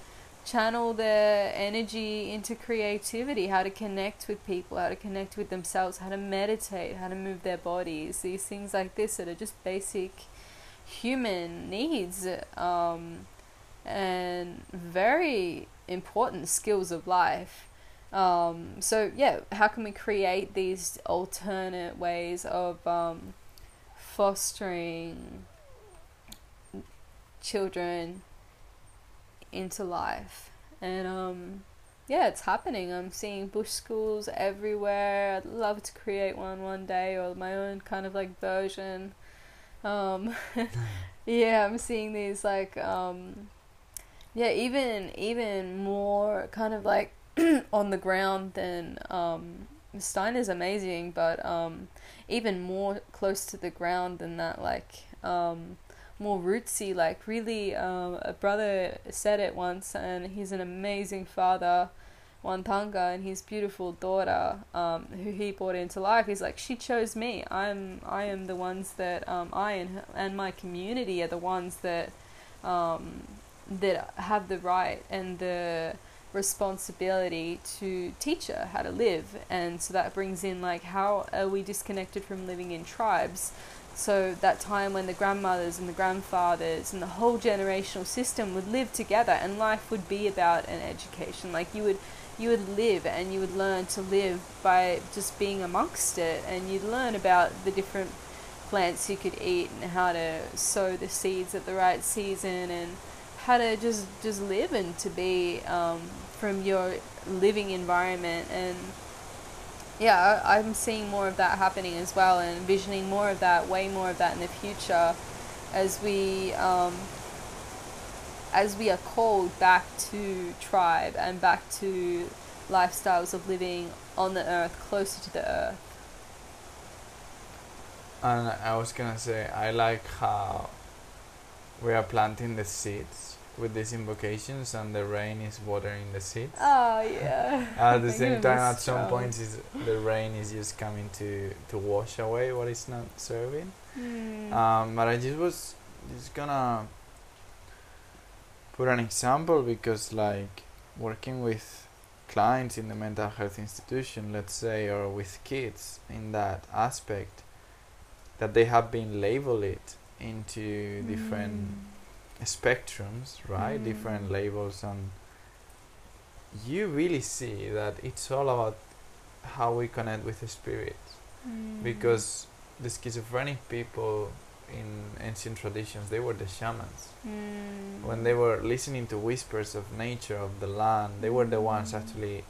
channel their energy into creativity, how to connect with people, how to connect with themselves, how to meditate, how to move their bodies, these things like this that are just basic human needs um, and very important skills of life. Um, so yeah, how can we create these alternate ways of um, fostering children into life? And um, yeah, it's happening. I'm seeing bush schools everywhere. I'd love to create one one day or my own kind of like version. Um, yeah, I'm seeing these like um, yeah, even even more kind of like on the ground than um, Stein is amazing, but um, even more close to the ground than that, like um, more rootsy. Like really, um, a brother said it once, and he's an amazing father, Wantanga, and his beautiful daughter, um, who he brought into life. He's like, she chose me. I'm I am the ones that um, I and and my community are the ones that um, that have the right and the responsibility to teach her how to live. And so that brings in like how are we disconnected from living in tribes? So that time when the grandmothers and the grandfathers and the whole generational system would live together and life would be about an education. Like you would you would live and you would learn to live by just being amongst it. And you'd learn about the different plants you could eat and how to sow the seeds at the right season and how to just just live and to be um, from your living environment. And yeah I, i'm seeing more of that happening as well and envisioning more of that way more of that in the future as we um, as we are called back to tribe and back to lifestyles of living on the earth closer to the earth. And i was gonna say i like how we are planting the seeds with these invocations and the rain is watering the seeds. Oh yeah. at the same time, at some points, is the rain is just coming to to wash away what is not serving. Mm. Um, but I just was just gonna put an example because like working with clients in the mental health institution, let's say, or with kids in that aspect, that they have been labeled into mm. different spectrums, right? Mm. Different labels, and you really see that it's all about how we connect with the spirit. Mm. Because the schizophrenic people in ancient traditions, they were the shamans. Mm. When they were listening to whispers of nature, of the land, they were the ones mm. actually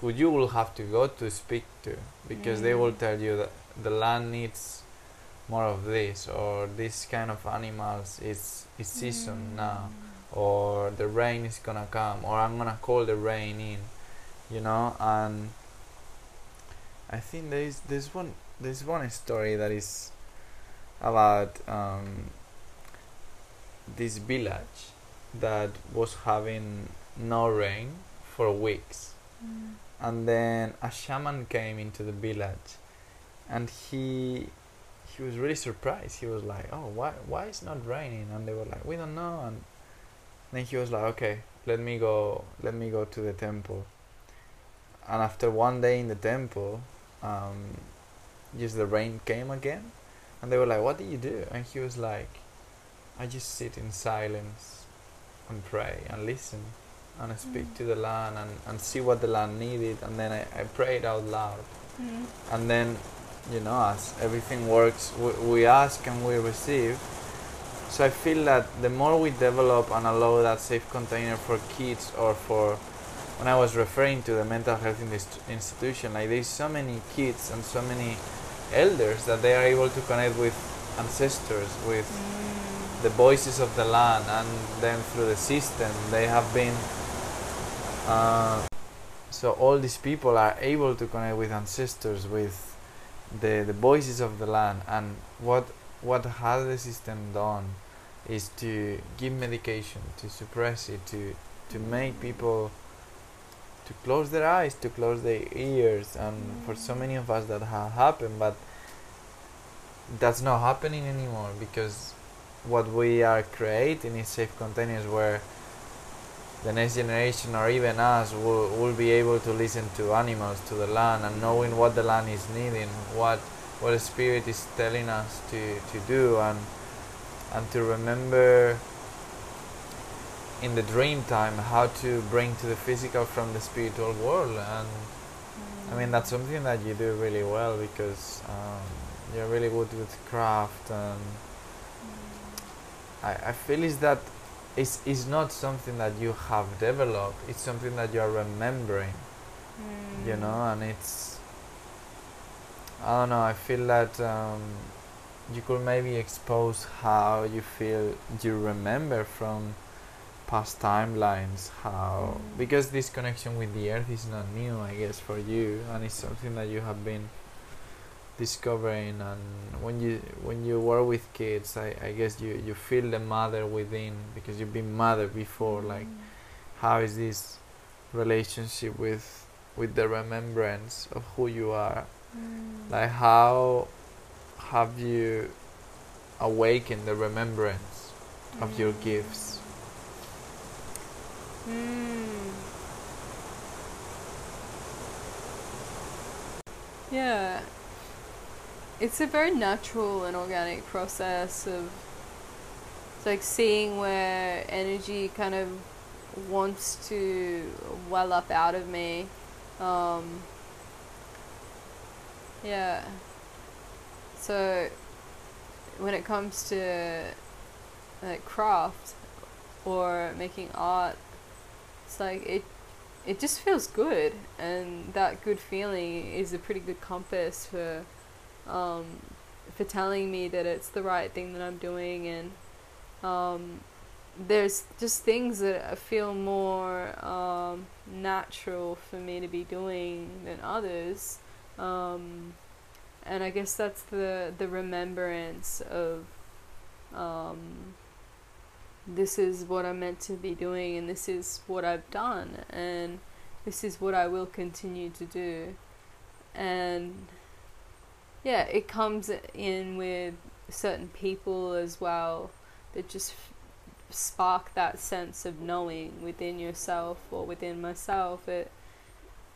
who you will have to go to speak to because they will mm. tell you that the land needs more of this or this kind of animals is is season now or the rain is gonna come or I'm gonna call the rain in you know and I think there's there's one there's one story that is about um, this village that was having no rain for weeks mm. and then a shaman came into the village and he he was really surprised. He was like, "Oh, why why is not raining?" And they were like, "We don't know." And then he was like, "Okay, let me go. Let me go to the temple." And after one day in the temple, um, just the rain came again, and they were like, "What do you do?" And he was like, "I just sit in silence and pray and listen." And I speak mm. to the land and, and see what the land needed, and then I, I prayed out loud. Mm. And then you know, as everything works, we, we ask and we receive. So I feel that the more we develop and allow that safe container for kids or for when I was referring to the mental health in this institution, like there's so many kids and so many elders that they are able to connect with ancestors, with the voices of the land, and then through the system they have been. Uh, so all these people are able to connect with ancestors, with the, the voices of the land and what what has the system done is to give medication to suppress it to to make people to close their eyes to close their ears and for so many of us that have happened but that's not happening anymore because what we are creating is safe containers where the next generation or even us will, will be able to listen to animals, to the land, and knowing what the land is needing, what what the spirit is telling us to, to do, and and to remember in the dream time how to bring to the physical from the spiritual world. And I mean that's something that you do really well because um, you're really good with craft and I, I feel is that it's, it's not something that you have developed it's something that you're remembering Mm. you know and it's I don't know I feel that um, you could maybe expose how you feel you remember from past timelines how Mm. because this connection with the earth is not new I guess for you and it's something that you have been discovering and when you when you were with kids I, I guess you, you feel the mother within because you've been mother before like Mm. how is this relationship with with the remembrance of who you are Mm. like how have you awakened the remembrance of your Mm. gifts Mm. Yeah. It's a very natural and organic process of it's like seeing where energy kind of wants to well up out of me. Um, yeah. So when it comes to like craft or making art, it's like it it just feels good and that good feeling is a pretty good compass for um, for telling me that it's the right thing that I'm doing and um, there's just things that I feel more um, natural for me to be doing than others um, and I guess that's the the remembrance of um, this is what I'm meant to be doing, and this is what I've done, and this is what I will continue to do. And yeah, it comes in with certain people as well that just f- spark that sense of knowing within yourself or within myself. It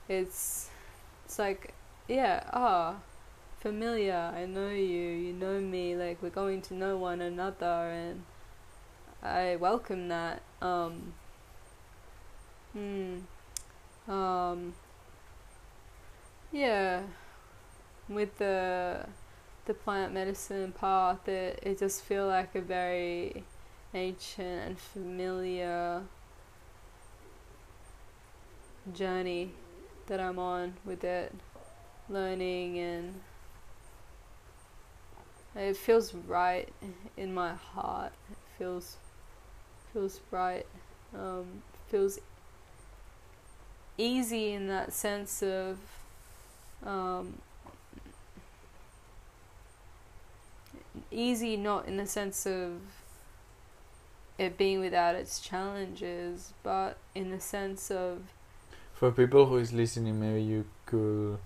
it's it's like yeah, ah, familiar. I know you. You know me. Like we're going to know one another, and I welcome that. Um, hmm. Um, yeah. With the the plant medicine path, it it does feel like a very ancient and familiar journey that I'm on with it, learning and it feels right in my heart. It feels feels right. Um, feels easy in that sense of um, easy, not in the sense of it being without its challenges, but in the sense of for people who is listening maybe you could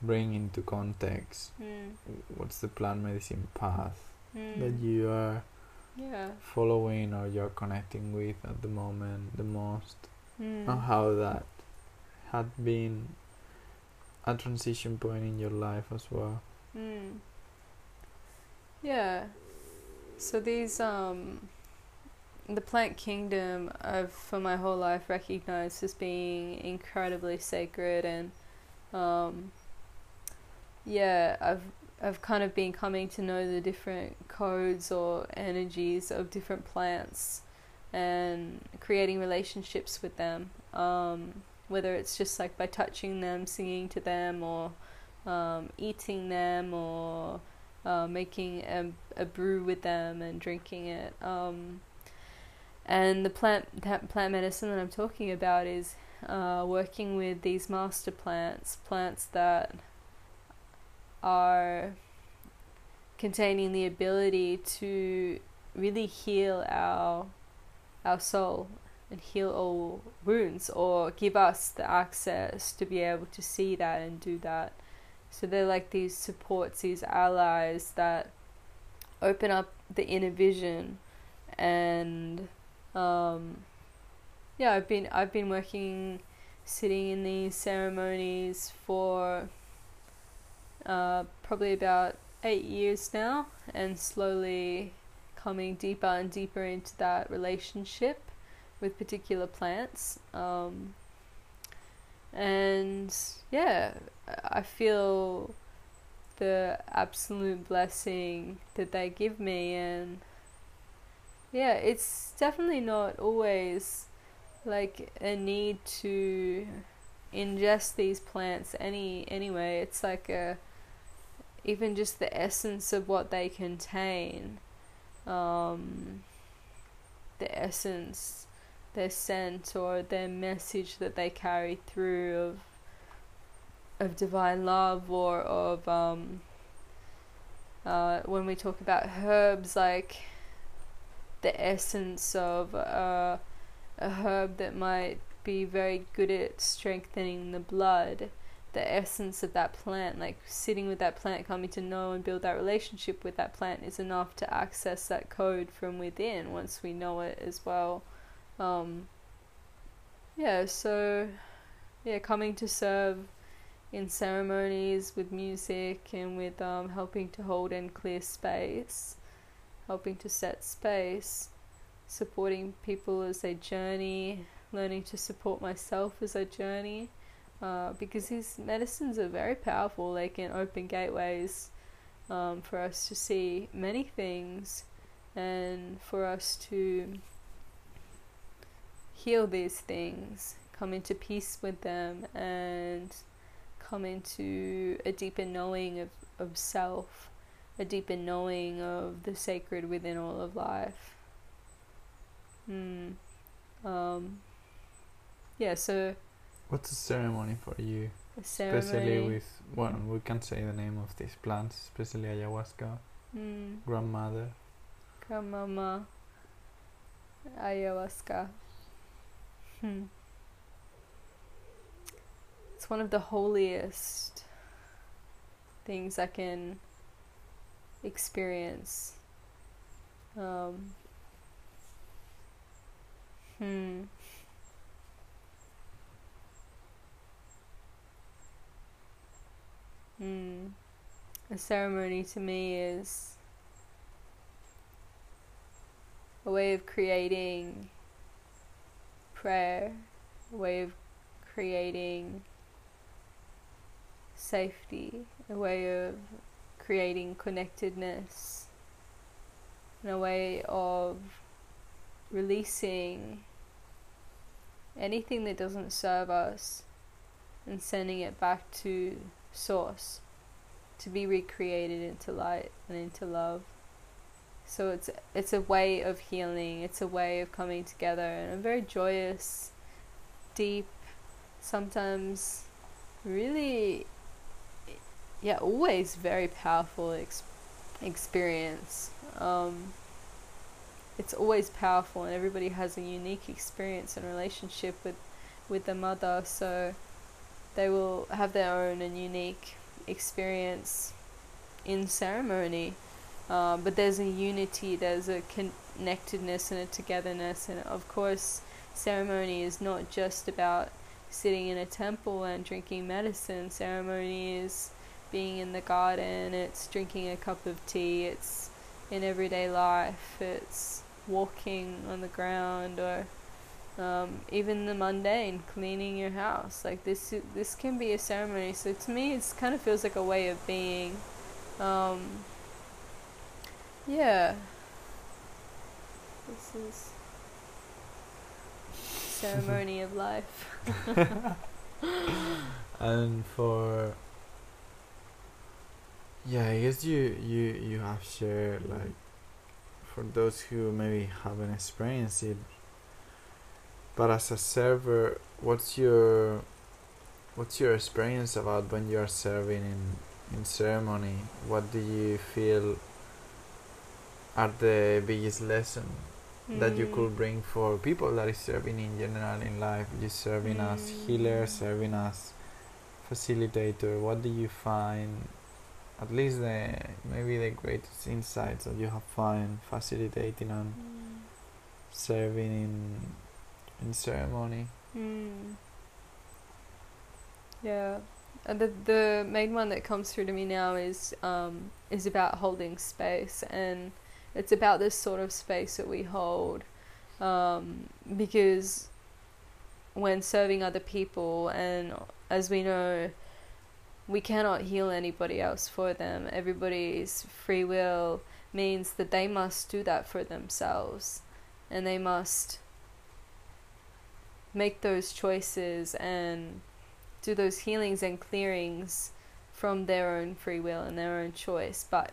bring into context mm, what's the plant medicine path mm, that you are yeah, following or you're connecting with at the moment the most mm, and how that had been a transition point in your life as well? Mm. Yeah. So these um the plant kingdom I've for my whole life recognized as being incredibly sacred and um yeah, I've I've kind of been coming to know the different codes or energies of different plants and creating relationships with them. Um, whether it's just like by touching them, singing to them, or um, eating them, or uh, making a, a brew with them and drinking it. Um, and the plant that plant medicine that I'm talking about is uh, working with these master plants, plants that are containing the ability to really heal our our soul and heal all wounds or give us the access to be able to see that and do that. So they're like these supports, these allies that open up the inner vision, and um, yeah, I've been I've been working, sitting in these ceremonies for uh, probably about eight years now, and slowly coming deeper and deeper into that relationship with particular plants. Um, and yeah, I feel the absolute blessing that they give me, and yeah, it's definitely not always like a need to ingest these plants any anyway. It's like a even just the essence of what they contain, um, the essence, their scent or their message that they carry through of of divine love or of um, uh, when we talk about herbs like the essence of uh, a herb that might be very good at strengthening the blood the essence of that plant, like sitting with that plant, coming to know and build that relationship with that plant is enough to access that code from within once we know it as well. Um, yeah, so yeah, coming to serve in ceremonies with music and with um, helping to hold and clear space, helping to set space, supporting people as they journey, learning to support myself as I journey uh, because these medicines are very powerful. They can open gateways um, for us to see many things and for us to heal these things, come into peace with them, and come into a deeper knowing of, of self, a deeper knowing of the sacred within all of life. Hmm. Um, yeah, so What's a ceremony for you? A ceremony. Especially with, well, we can say the name of these plants, especially ayahuasca, mm. grandmother. Grandmama. Ayahuasca. Hmm. It's one of the holiest things I can experience. Um, hmm. Mm. A ceremony to me is a way of creating prayer, a way of creating safety, a way of creating connectedness, and a way of releasing anything that doesn't serve us and sending it back to source to be recreated into light and into love. So it's it's a way of healing, it's a way of coming together and a very joyous, deep, sometimes really yeah, always very powerful ex- experience. Um, it's always powerful and everybody has a unique experience and relationship with with the mother so they will have their own and unique experience in ceremony. Um, but there's a unity, there's a connectedness and a togetherness, and of course, ceremony is not just about sitting in a temple and drinking medicine. Ceremony is being in the garden, it's drinking a cup of tea, it's in everyday life, it's walking on the ground or um, even the mundane, cleaning your house. Like this, this can be a ceremony. So to me, it kind of feels like a way of being. Um, yeah. This is ceremony of life. and for yeah, I guess you you you have shared like for those who maybe haven't experienced it but as a server, what's your what's your experience about when you are serving in in ceremony? What do you feel are the biggest lesson mm. that you could hmm. bring for people that is serving in general in life? You serving mm. as healer, hmm. serving as facilitator. What do you find at least the maybe the greatest insights that you have found facilitating and Mm. serving in in ceremony. Mm. Yeah, and the the main one that comes through to me now is um is about holding space, and it's about this sort of space that we hold, um, because when serving other people, and as we know, we cannot heal anybody else for them. Everybody's free will means that they must do that for themselves, and they must make those choices and do those healings and clearings from their own free will and their own choice. But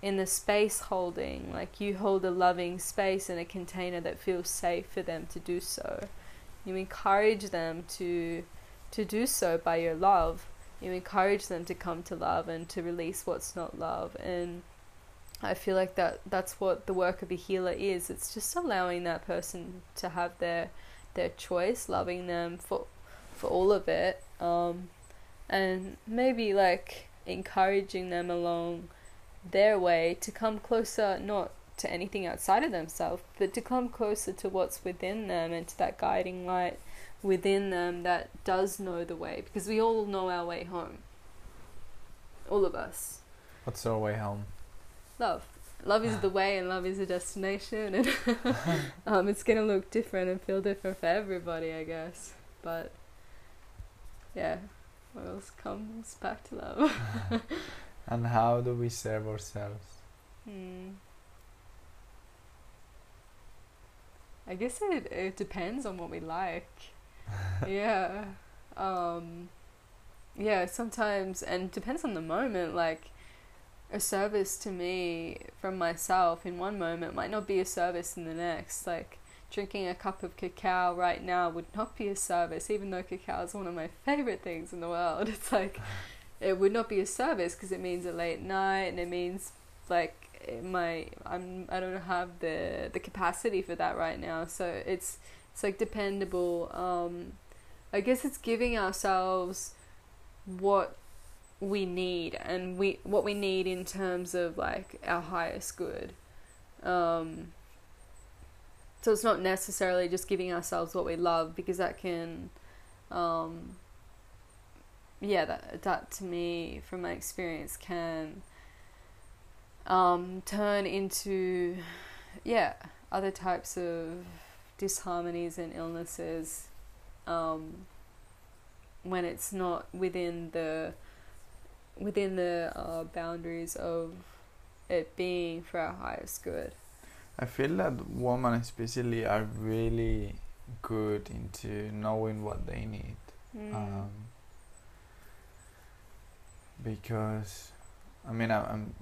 in the space holding, like you hold a loving space in a container that feels safe for them to do so. You encourage them to to do so by your love. You encourage them to come to love and to release what's not love and I feel like that that's what the work of a healer is. It's just allowing that person to have their their choice, loving them for for all of it, um, and maybe like encouraging them along their way to come closer, not to anything outside of themselves, but to come closer to what's within them and to that guiding light within them that does know the way, because we all know our way home. All of us. What's our way home? love. Love is the way, and love is the destination, and um, it's gonna look different and feel different for everybody, I guess. But yeah, what else comes back to love? And how do we serve ourselves? Hmm. I guess it it depends on what we like. Yeah. Um yeah, sometimes and depends on the moment like a service to me from myself in one moment might not be a service in the next. Like drinking a cup of cacao right now would not be a service, even though cacao is one of my favorite things in the world. It's like it would not be a service because it means a late night and it means like my I'm I don't have the the capacity for that right now. So it's it's like dependable. Um, I guess it's giving ourselves what we need and we what we need in terms of like our highest good. Um, so it's not necessarily just giving ourselves what we love because that can, um, yeah, that that to me from my experience can um, turn into yeah other types of disharmonies and illnesses um, when it's not within the within the uh, boundaries of it being for our highest good. I feel that women especially are really good into knowing what they need. Mm. Um, because, I mean, I, I'm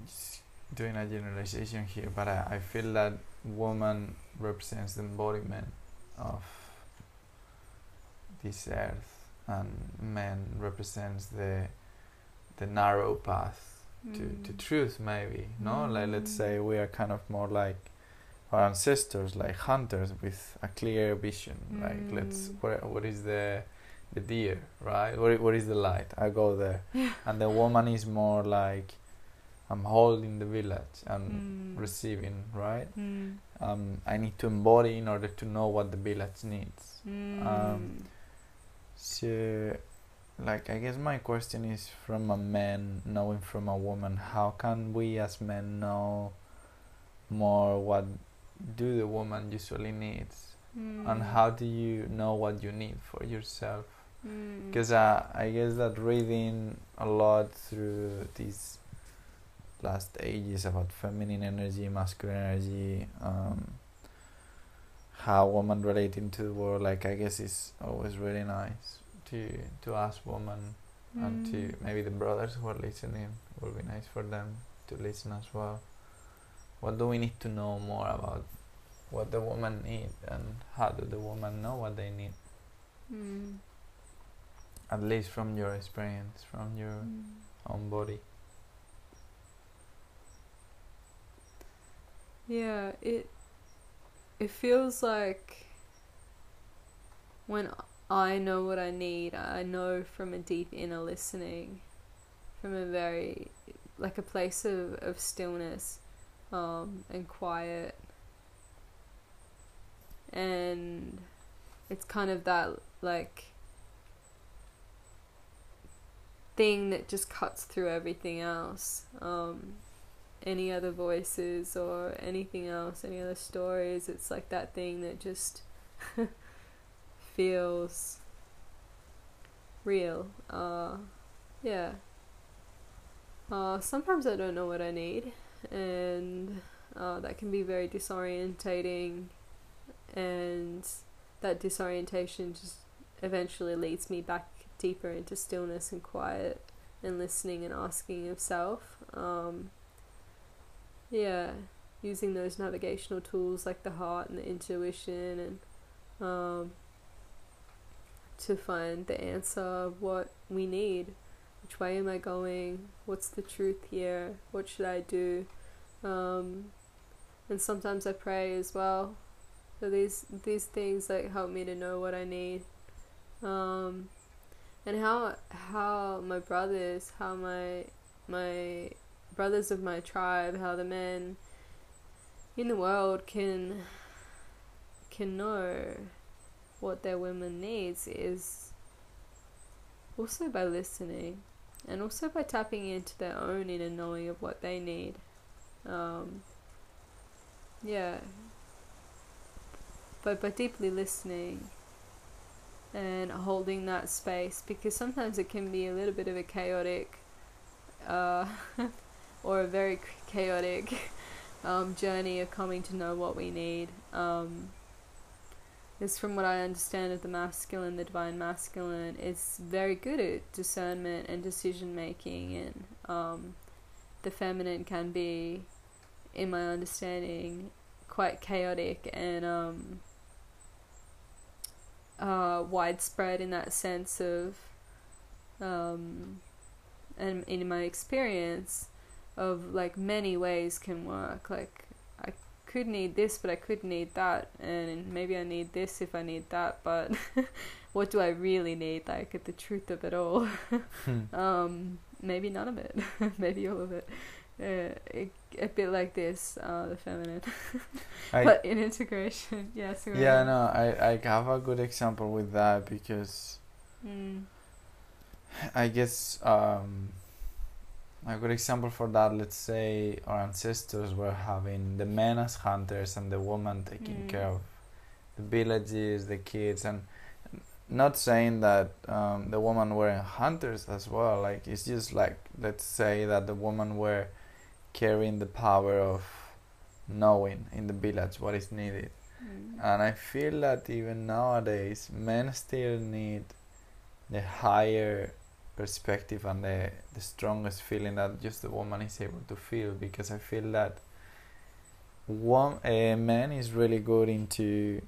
doing a generalization here, but I, I feel that woman represents the embodiment of this earth, and man represents the the narrow path to, to Mm. truth maybe no like let's Mm. say we are kind of more like our ancestors like hunters with a clear vision like let's Mm. what, what is the the deer right what, what is the light i go there and the woman is more like i'm holding the village and Mm. receiving right Mm. um, i need to embody in order to know what the village needs Mm. so, like, I guess my question is from a man knowing from a woman, how can we as men know more what do the woman usually needs? And Mm. how do you know what you need for yourself? Mm. Because uh, I guess that reading a lot through these last ages about feminine energy, masculine energy, um, how women relating to the world, like I guess it's always really nice to to ask women and to Mm. maybe the brothers who are listening. It would be nice for them to listen as well. What do we need to know more about what the woman need and how do the woman know what they need? Mm. At least from your experience, from your Mm. own body. Yeah, it it feels like when I know what I need, I know from a deep inner listening, from a very like a place of, of stillness um, and quiet. And it's kind of that like thing that just cuts through everything else um, any other voices or anything else any other stories. It's like that thing that just feels real. Uh, yeah. Uh, sometimes I don't know what I need, and uh, that can be very disorientating, and that disorientation just eventually leads me back deeper into stillness and quiet and listening and asking of self. Um, yeah, using those navigational tools like the heart and the intuition and um, to find the answer of what we need which way am I going? What's the truth here? What should I do? Um, and sometimes I pray as well. So these these things like help me to know what I need. Um, and how how my brothers, how my my brothers of my tribe, how the men in the world can can know what their women needs is also by listening and also by tapping into their own inner knowing of what they need. Um, yeah. But by deeply listening and holding that space, because sometimes it can be a little bit of a chaotic uh, or a very chaotic um, journey of coming to know what we need. Um, is from what I understand of the masculine, the divine masculine, is very good at discernment and decision making, and um, the feminine can be, in my understanding, quite chaotic and um, uh, widespread in that sense of, um, and in my experience, of like many ways can work. Like I could need this, but I could need that, and maybe I need this if I need that, but what do I really need? Like at the truth of it all. hmm. um, maybe none of it, maybe all of it. Uh, it, a bit like this, uh, the feminine, but in integration, yes. Yeah, yeah, no, I I have a good example with that because mm. I guess um, a good example for that let's say our ancestors were having the men as hunters and the woman taking mm. care of the villages the kids and not saying that um, the women were hunters as well like it's just like let's say that the women were carrying the power of knowing in the village what is needed mm. and i feel that even nowadays men still need the higher perspective and the, the strongest feeling that just the woman is able to feel because I feel that one a man is really good into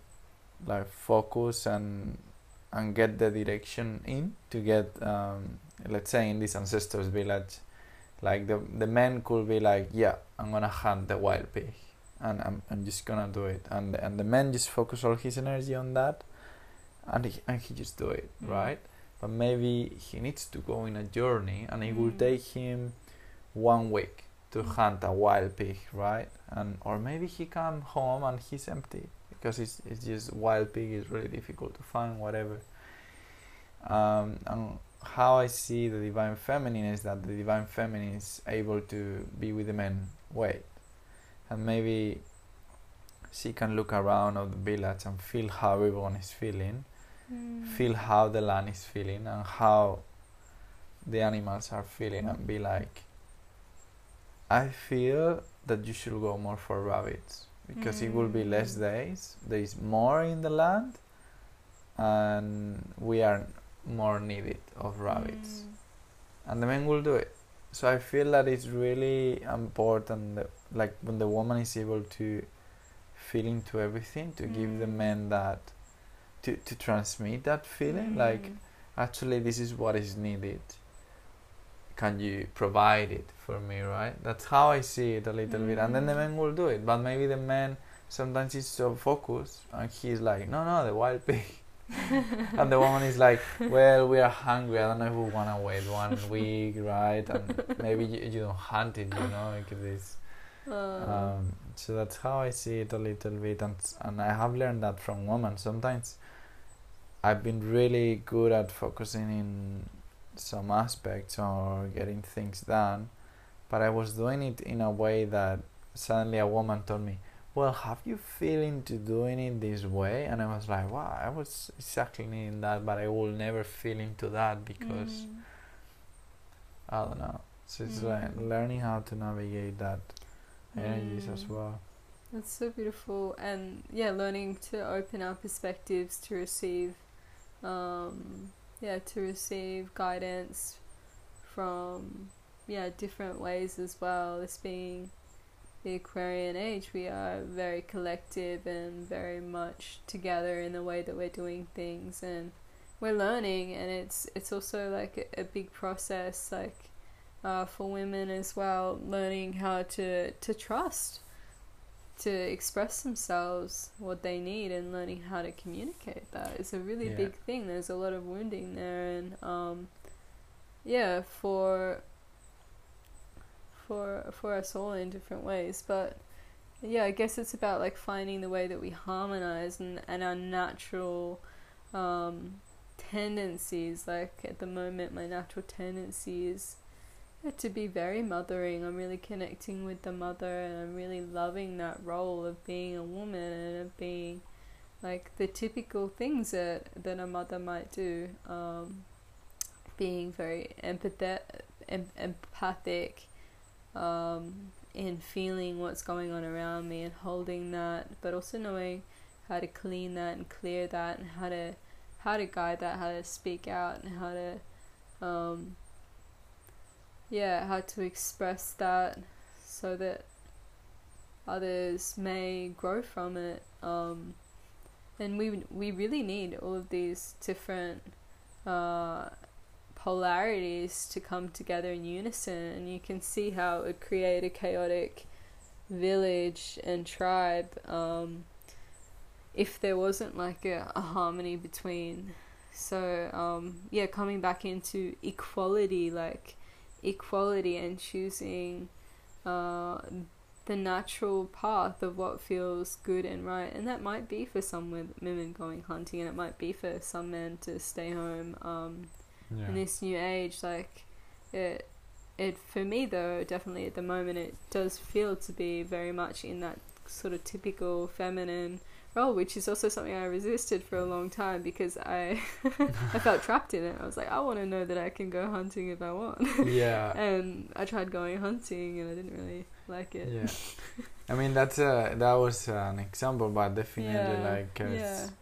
like focus and and get the direction in to get um, let's say in this ancestors village. Like the the man could be like yeah I'm gonna hunt the wild pig and I'm, I'm just gonna do it. And and the man just focus all his energy on that and he, and he just do it mm-hmm. right but maybe he needs to go in a journey and it mm. will take him one week to mm. hunt a wild pig right? And or maybe he come home and he's empty because it's, it's just wild pig is really difficult to find whatever. Um, and how I see the divine feminine is that the divine feminine is able to be with the men. Wait. And maybe she can look around of the village and feel how everyone is feeling mm. feel how the land is feeling and how the animals are feeling and be like i feel that you should go more for rabbits because mm. it will be less mm. days there is more in the land and we are more needed of rabbits mm. and the men will do it so i feel that it's really important that, like when the woman is able to feel into everything to give the mm. men that to, to transmit that feeling mm. like actually this is what is needed can you provide it for me right that's how i see it a little mm. bit and then the man will do it but maybe the man sometimes he's so focused and he's like no no the wild pig and the woman is like, well, we are hungry. I don't know if we want to wait one week, right? And maybe you, you don't hunt it, you know, like this. Uh, Um, so that's how I see it a little bit, and and I have learned that from women. Sometimes I've been really good at focusing in some aspects or getting things done, but I was doing it in a way that suddenly a woman told me, "Well, have you feeling to doing it this way?" And I was like, "Wow, I was exactly in that, but I will never feel into that because mm, I don't know." So it's Mm. like learning how to navigate that energies as Mm. well. That's so beautiful, and yeah, learning to open our perspectives to receive, um, yeah, to receive guidance from yeah different ways as well. This being the Aquarian age, we are very collective and very much together in the way that we're doing things, and we're learning, and it's it's also like a, a big process, like uh, for women as well, learning how to to trust to express themselves what they need and learning how to communicate that. Is a really Yeah. big thing. There's a lot of wounding there and um yeah for for for us all in different ways. But yeah i guess it's about like finding the way that we harmonize and, and our natural um tendencies. Like at the moment my natural tendency is to be very mothering. I'm really connecting with the mother and I'm really loving that role of being a woman and of being like the typical things that, that a mother might do. Um, being very empathetic, em- empathic, um, in feeling what's going on around me and holding that, but also knowing how to clean that and clear that and how to how to guide that, how to speak out and how to um, yeah, how to express that so that others may grow from it. Um, and we we really need all of these different uh, polarities to come together in unison, and you can see how it would create a chaotic village and tribe um, if there wasn't like a, a harmony between. So um, yeah, coming back into equality, like equality and choosing uh, the natural path of what feels good and right. And that might be for some women going hunting, and it might be for some men to stay home um, Yeah. in this new age. Like it, it for me though, definitely at the moment, it does feel to be very much in that sort of typical feminine role, which is also something I resisted for a long time because I I felt trapped in it. I was like, I want to know that I can go hunting if I want. yeah. and I tried going hunting and I didn't really like it. Yeah. I mean that's a that was an example, but definitely Yeah, like uh, yeah. it's,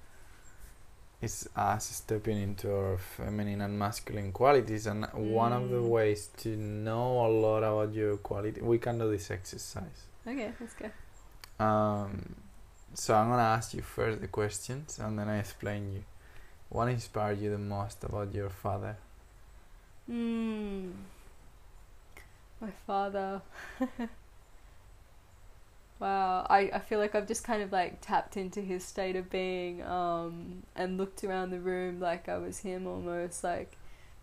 it's us stepping into our feminine and masculine qualities, and one of the Mm. ways to know a lot about your quality, we can do this exercise. Okay, let's go. Um, so I'm gonna ask you first the questions, and then I explain you. What inspired you the most about your father? Mm. My father. wow, I, I feel like I've just kind of like tapped into his state of being um, and looked around the room like I was him almost, like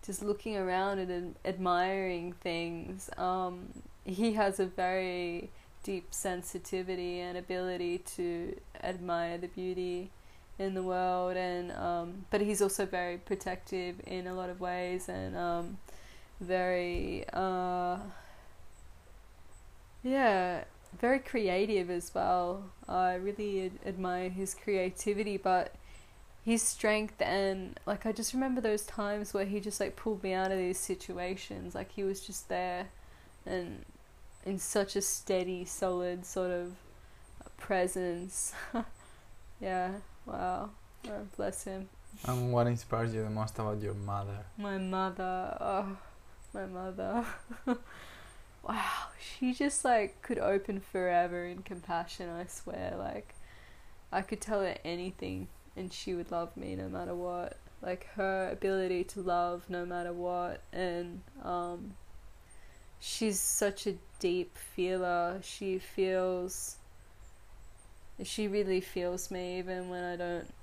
just looking around and ad- admiring things. Um, he has a very deep sensitivity and ability to admire the beauty in the world and um, but he's also very protective in a lot of ways and um, very uh, yeah very creative as well. I really ad- admire his creativity but his strength and like I just remember those times where he just like pulled me out of these situations. Like he was just there and in such a steady solid sort of presence yeah Wow. Oh, bless him. And what inspires you the most about your mother? My mother. Oh, my mother. wow. She just like could open forever in compassion, I swear. Like, I could tell her anything and she would love me no matter what. Like, her ability to love no matter what. And, um, she's such a deep feeler. She feels she really feels me even when I don't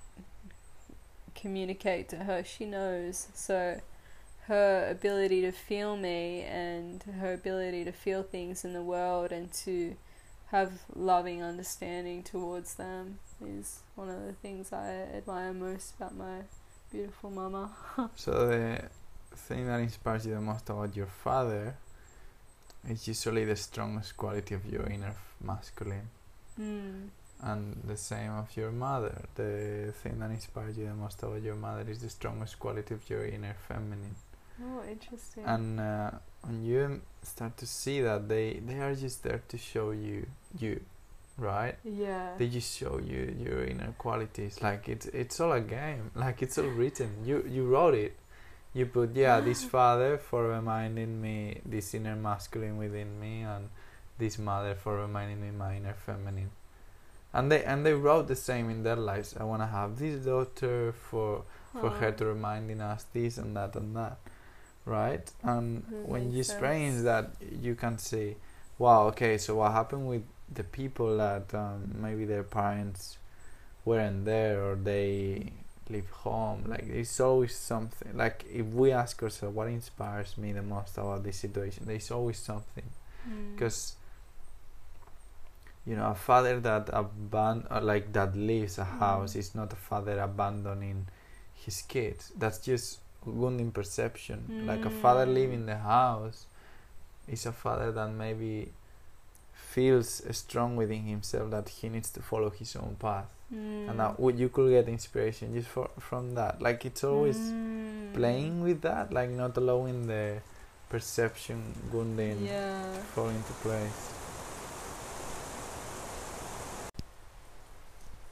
communicate to her, she knows. So her ability to feel me and her ability to feel things in the world and to have loving understanding towards them is one of the things I admire most about my beautiful mama. so the thing that inspires you the most about your father is usually the strongest quality of your inner masculine. Mm. And the same of your mother. The thing that inspires you the most about your mother is the strongest quality of your inner feminine. Oh, interesting. And uh, when you start to see that they they are just there to show you you, right? Yeah. They just show you your inner qualities. Like it's it's all a game. Like it's all written. You you wrote it. You put yeah this father for reminding me this inner masculine within me and this mother for reminding me my inner feminine. And they and they wrote the same in their lives. I wanna have this daughter for for her to reminding us this and that and that right? And That when you experience that, you can see, wow, okay, so what happened with the people that um, maybe their parents weren't there or they leave home? Like, it's always something. Like, if we ask ourselves, what inspires me the most about this situation? There's always something. Mm. Because you know, a father that aban- or like that leaves a house Mm. is not a father abandoning his kids. That's just wounding perception. Like a father Mm. leaving the house is a father that maybe feels strong within himself that he needs to follow his own path, Mm. and that you could get inspiration just for, from that. Like it's always Mm. playing with that, like not allowing the perception wounding Yeah. fall into place.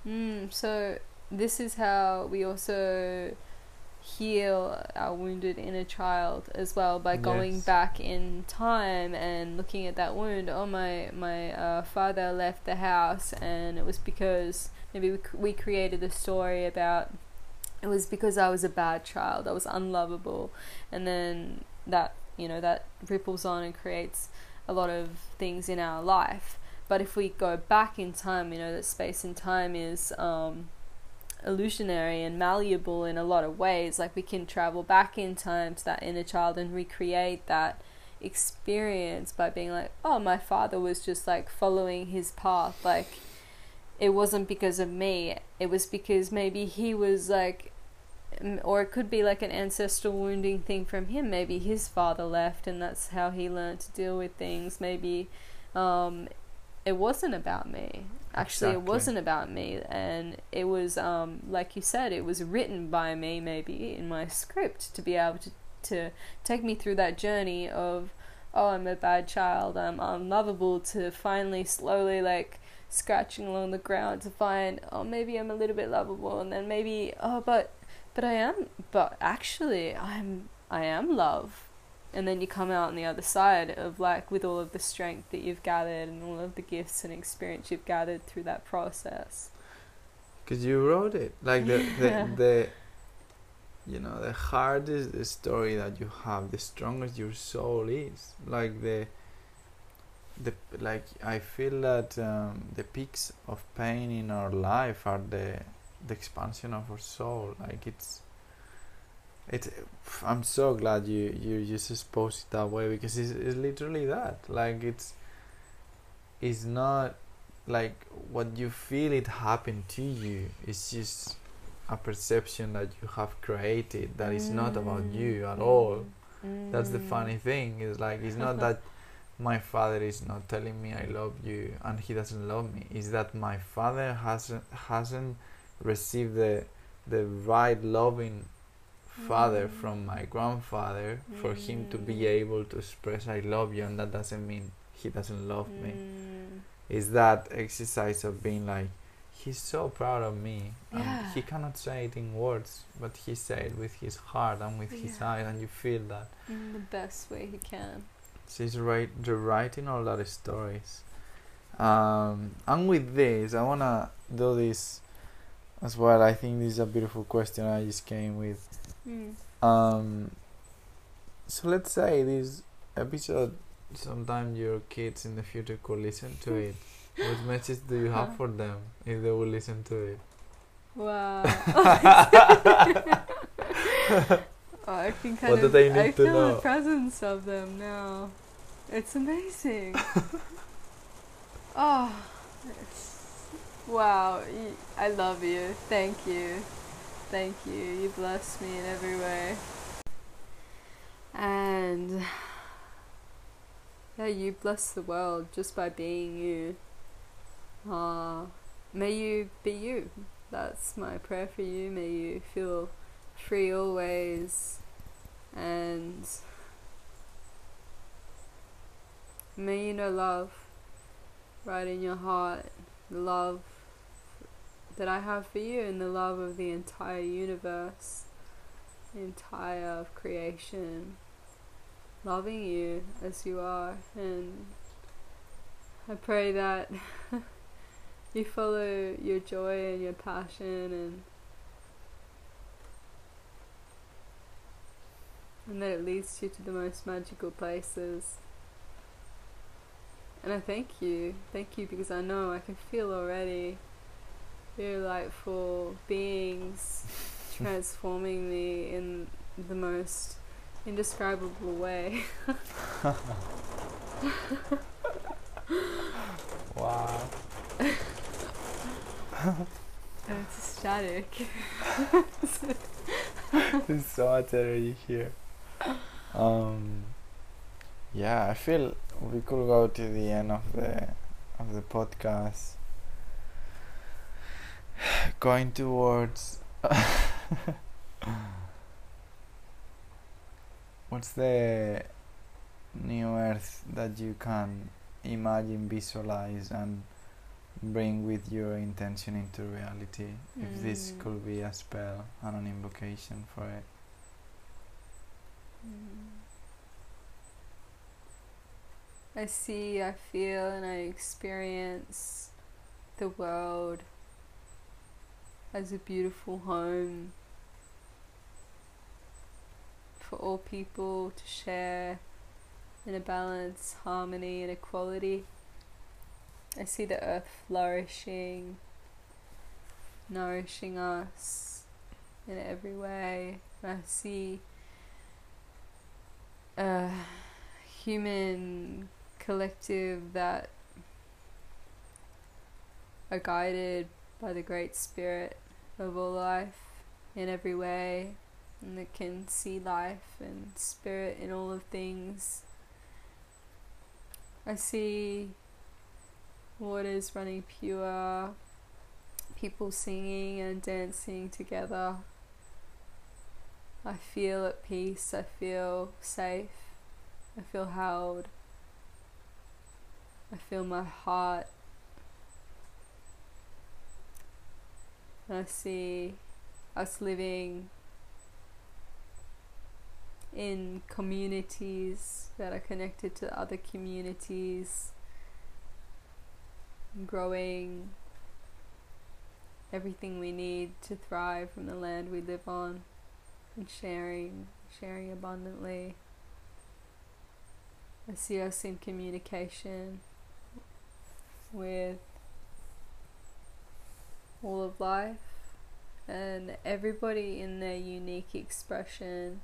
Mm, so this is how we also heal our wounded inner child as well by going Yes. back in time and looking at that wound. Oh, my my uh, father left the house, and it was because maybe we, we created a story about it was because I was a bad child. I was unlovable, and then that you know that ripples on and creates a lot of things in our life. But if we go back in time, you know that space and time is um, illusionary and malleable in a lot of ways. Like we can travel back in time to that inner child and recreate that experience by being like, oh, my father was just like following his path. Like it wasn't because of me. It was because maybe he was like, or it could be like an ancestral wounding thing from him. Maybe his father left and that's how he learned to deal with things. Maybe um, it wasn't about me. Actually, it wasn't about me, and it was um, like you said, it was written by me, maybe in my script, to be able to to take me through that journey of, oh, I'm a bad child, I'm unlovable, to finally slowly like scratching along the ground to find, oh, maybe I'm a little bit lovable, and then maybe, oh, but but I am, but actually, I'm I am love and then you come out on the other side of like with all of the strength that you've gathered and all of the gifts and experience you've gathered through that process. Because you wrote it. Like the, Yeah. the, the, you know, the hardest the story that you have, the strongest your soul is. Like the, the like I feel that um, the peaks of pain in our life are the, the expansion of our soul. Like it's, it. I'm so glad you you just exposed it that way because it's, it's literally that. Like it's, it's not like what you feel it happened to you it's just a perception that you have created that is not about you at all that's the Mm. funny thing is like it's not that my father is not telling me i love you and he doesn't love me is that my father hasn't hasn't received the the right loving father from my grandfather for him to be Mm. able to express i love you and that doesn't mean he doesn't love me Mm. is that exercise of being like he's so proud of me Yeah. and he cannot say it in words but he said it with his heart and with his Yeah. eyes and you feel that In the best way he can. so he's right rewriting all that stories um, and with this i want to do this as well i think this is a beautiful question i just came with Mm. um, so let's say this episode sometime your kids in the future could listen to it what message do you have for them if they will listen to it Wow. oh, I can kind What do of. they need I to feel know? the presence of them now. It's amazing. oh, it's, wow! I love you. Thank you, thank you. You bless me in every way. And yeah, you bless the world just by being you. Ah, may you be you. That's my prayer for you. May you feel free always and may you know love right in your heart. Love that I have for you and the love of the entire universe, the entire of creation, loving you as you are. And I pray that you follow your joy and your passion and and that it leads you to the most magical places. And I thank you, thank you because I know I can feel already delightful beings transforming me in the most indescribable way. wow. it's ecstatic. There's so energy here. Um, yeah, I feel we could go to the end of the of the podcast. Going towards what's the new earth that you can imagine, visualize, and bring with your intention into reality? If this Mm. could be a spell and an invocation for it. I see, I feel, and I experience the world as a beautiful home for all people to share in a balance, harmony, and equality. I see the earth flourishing, nourishing us in every way. I see a human collective that are guided by the great spirit of all life in every way and that can see life and spirit in all of things. I see waters running pure, people singing and dancing together. I feel at peace, I feel safe, I feel held. I feel my heart. I see us living in communities that are connected to other communities, growing everything we need to thrive from the land we live on, and sharing, sharing abundantly. I see us in communication with all of life and everybody in their unique expression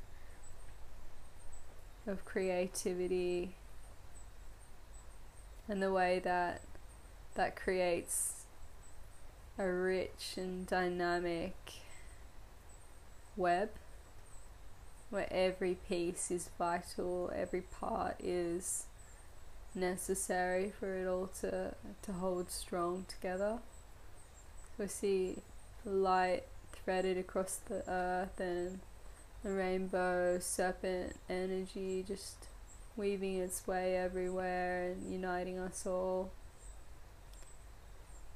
of creativity and the way that that creates a rich and dynamic web where every piece is vital, every part is necessary for it all to, to hold strong together. I see light threaded across the earth and the rainbow serpent energy just weaving its way everywhere and uniting us all.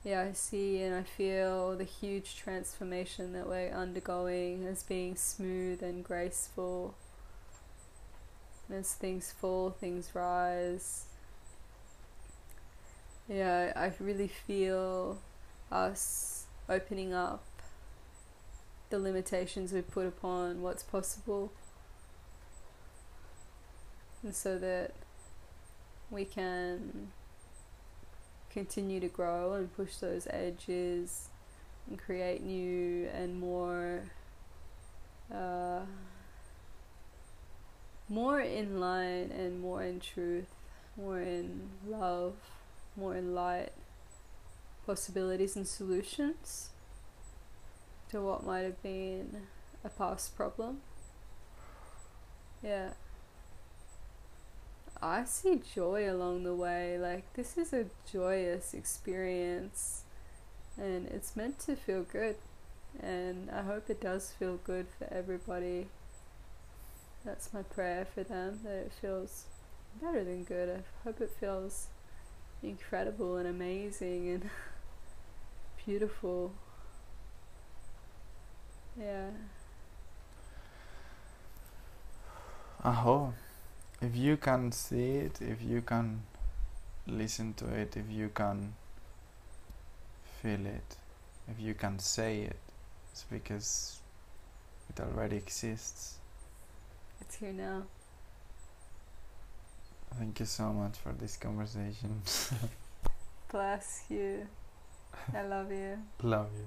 Yeah, I see and I feel the huge transformation that we're undergoing as being smooth and graceful. As things fall, things rise. Yeah, I really feel us opening up the limitations we put upon what's possible. And so that we can continue to grow and push those edges and create new and more uh, more in line and more in truth, more in love, more in light, possibilities and solutions to what might have been a past problem. Yeah. I see joy along the way. Like, this is a joyous experience, and it's meant to feel good. And I hope it does feel good for everybody. That's my prayer for them that it feels better than good. I hope it feels incredible and amazing and beautiful. Yeah. Aho. If you can see it, if you can listen to it, if you can feel it, if you can say it, it's because it already exists. It's here now. Thank you so much for this conversation. Bless you. I love you. Love you.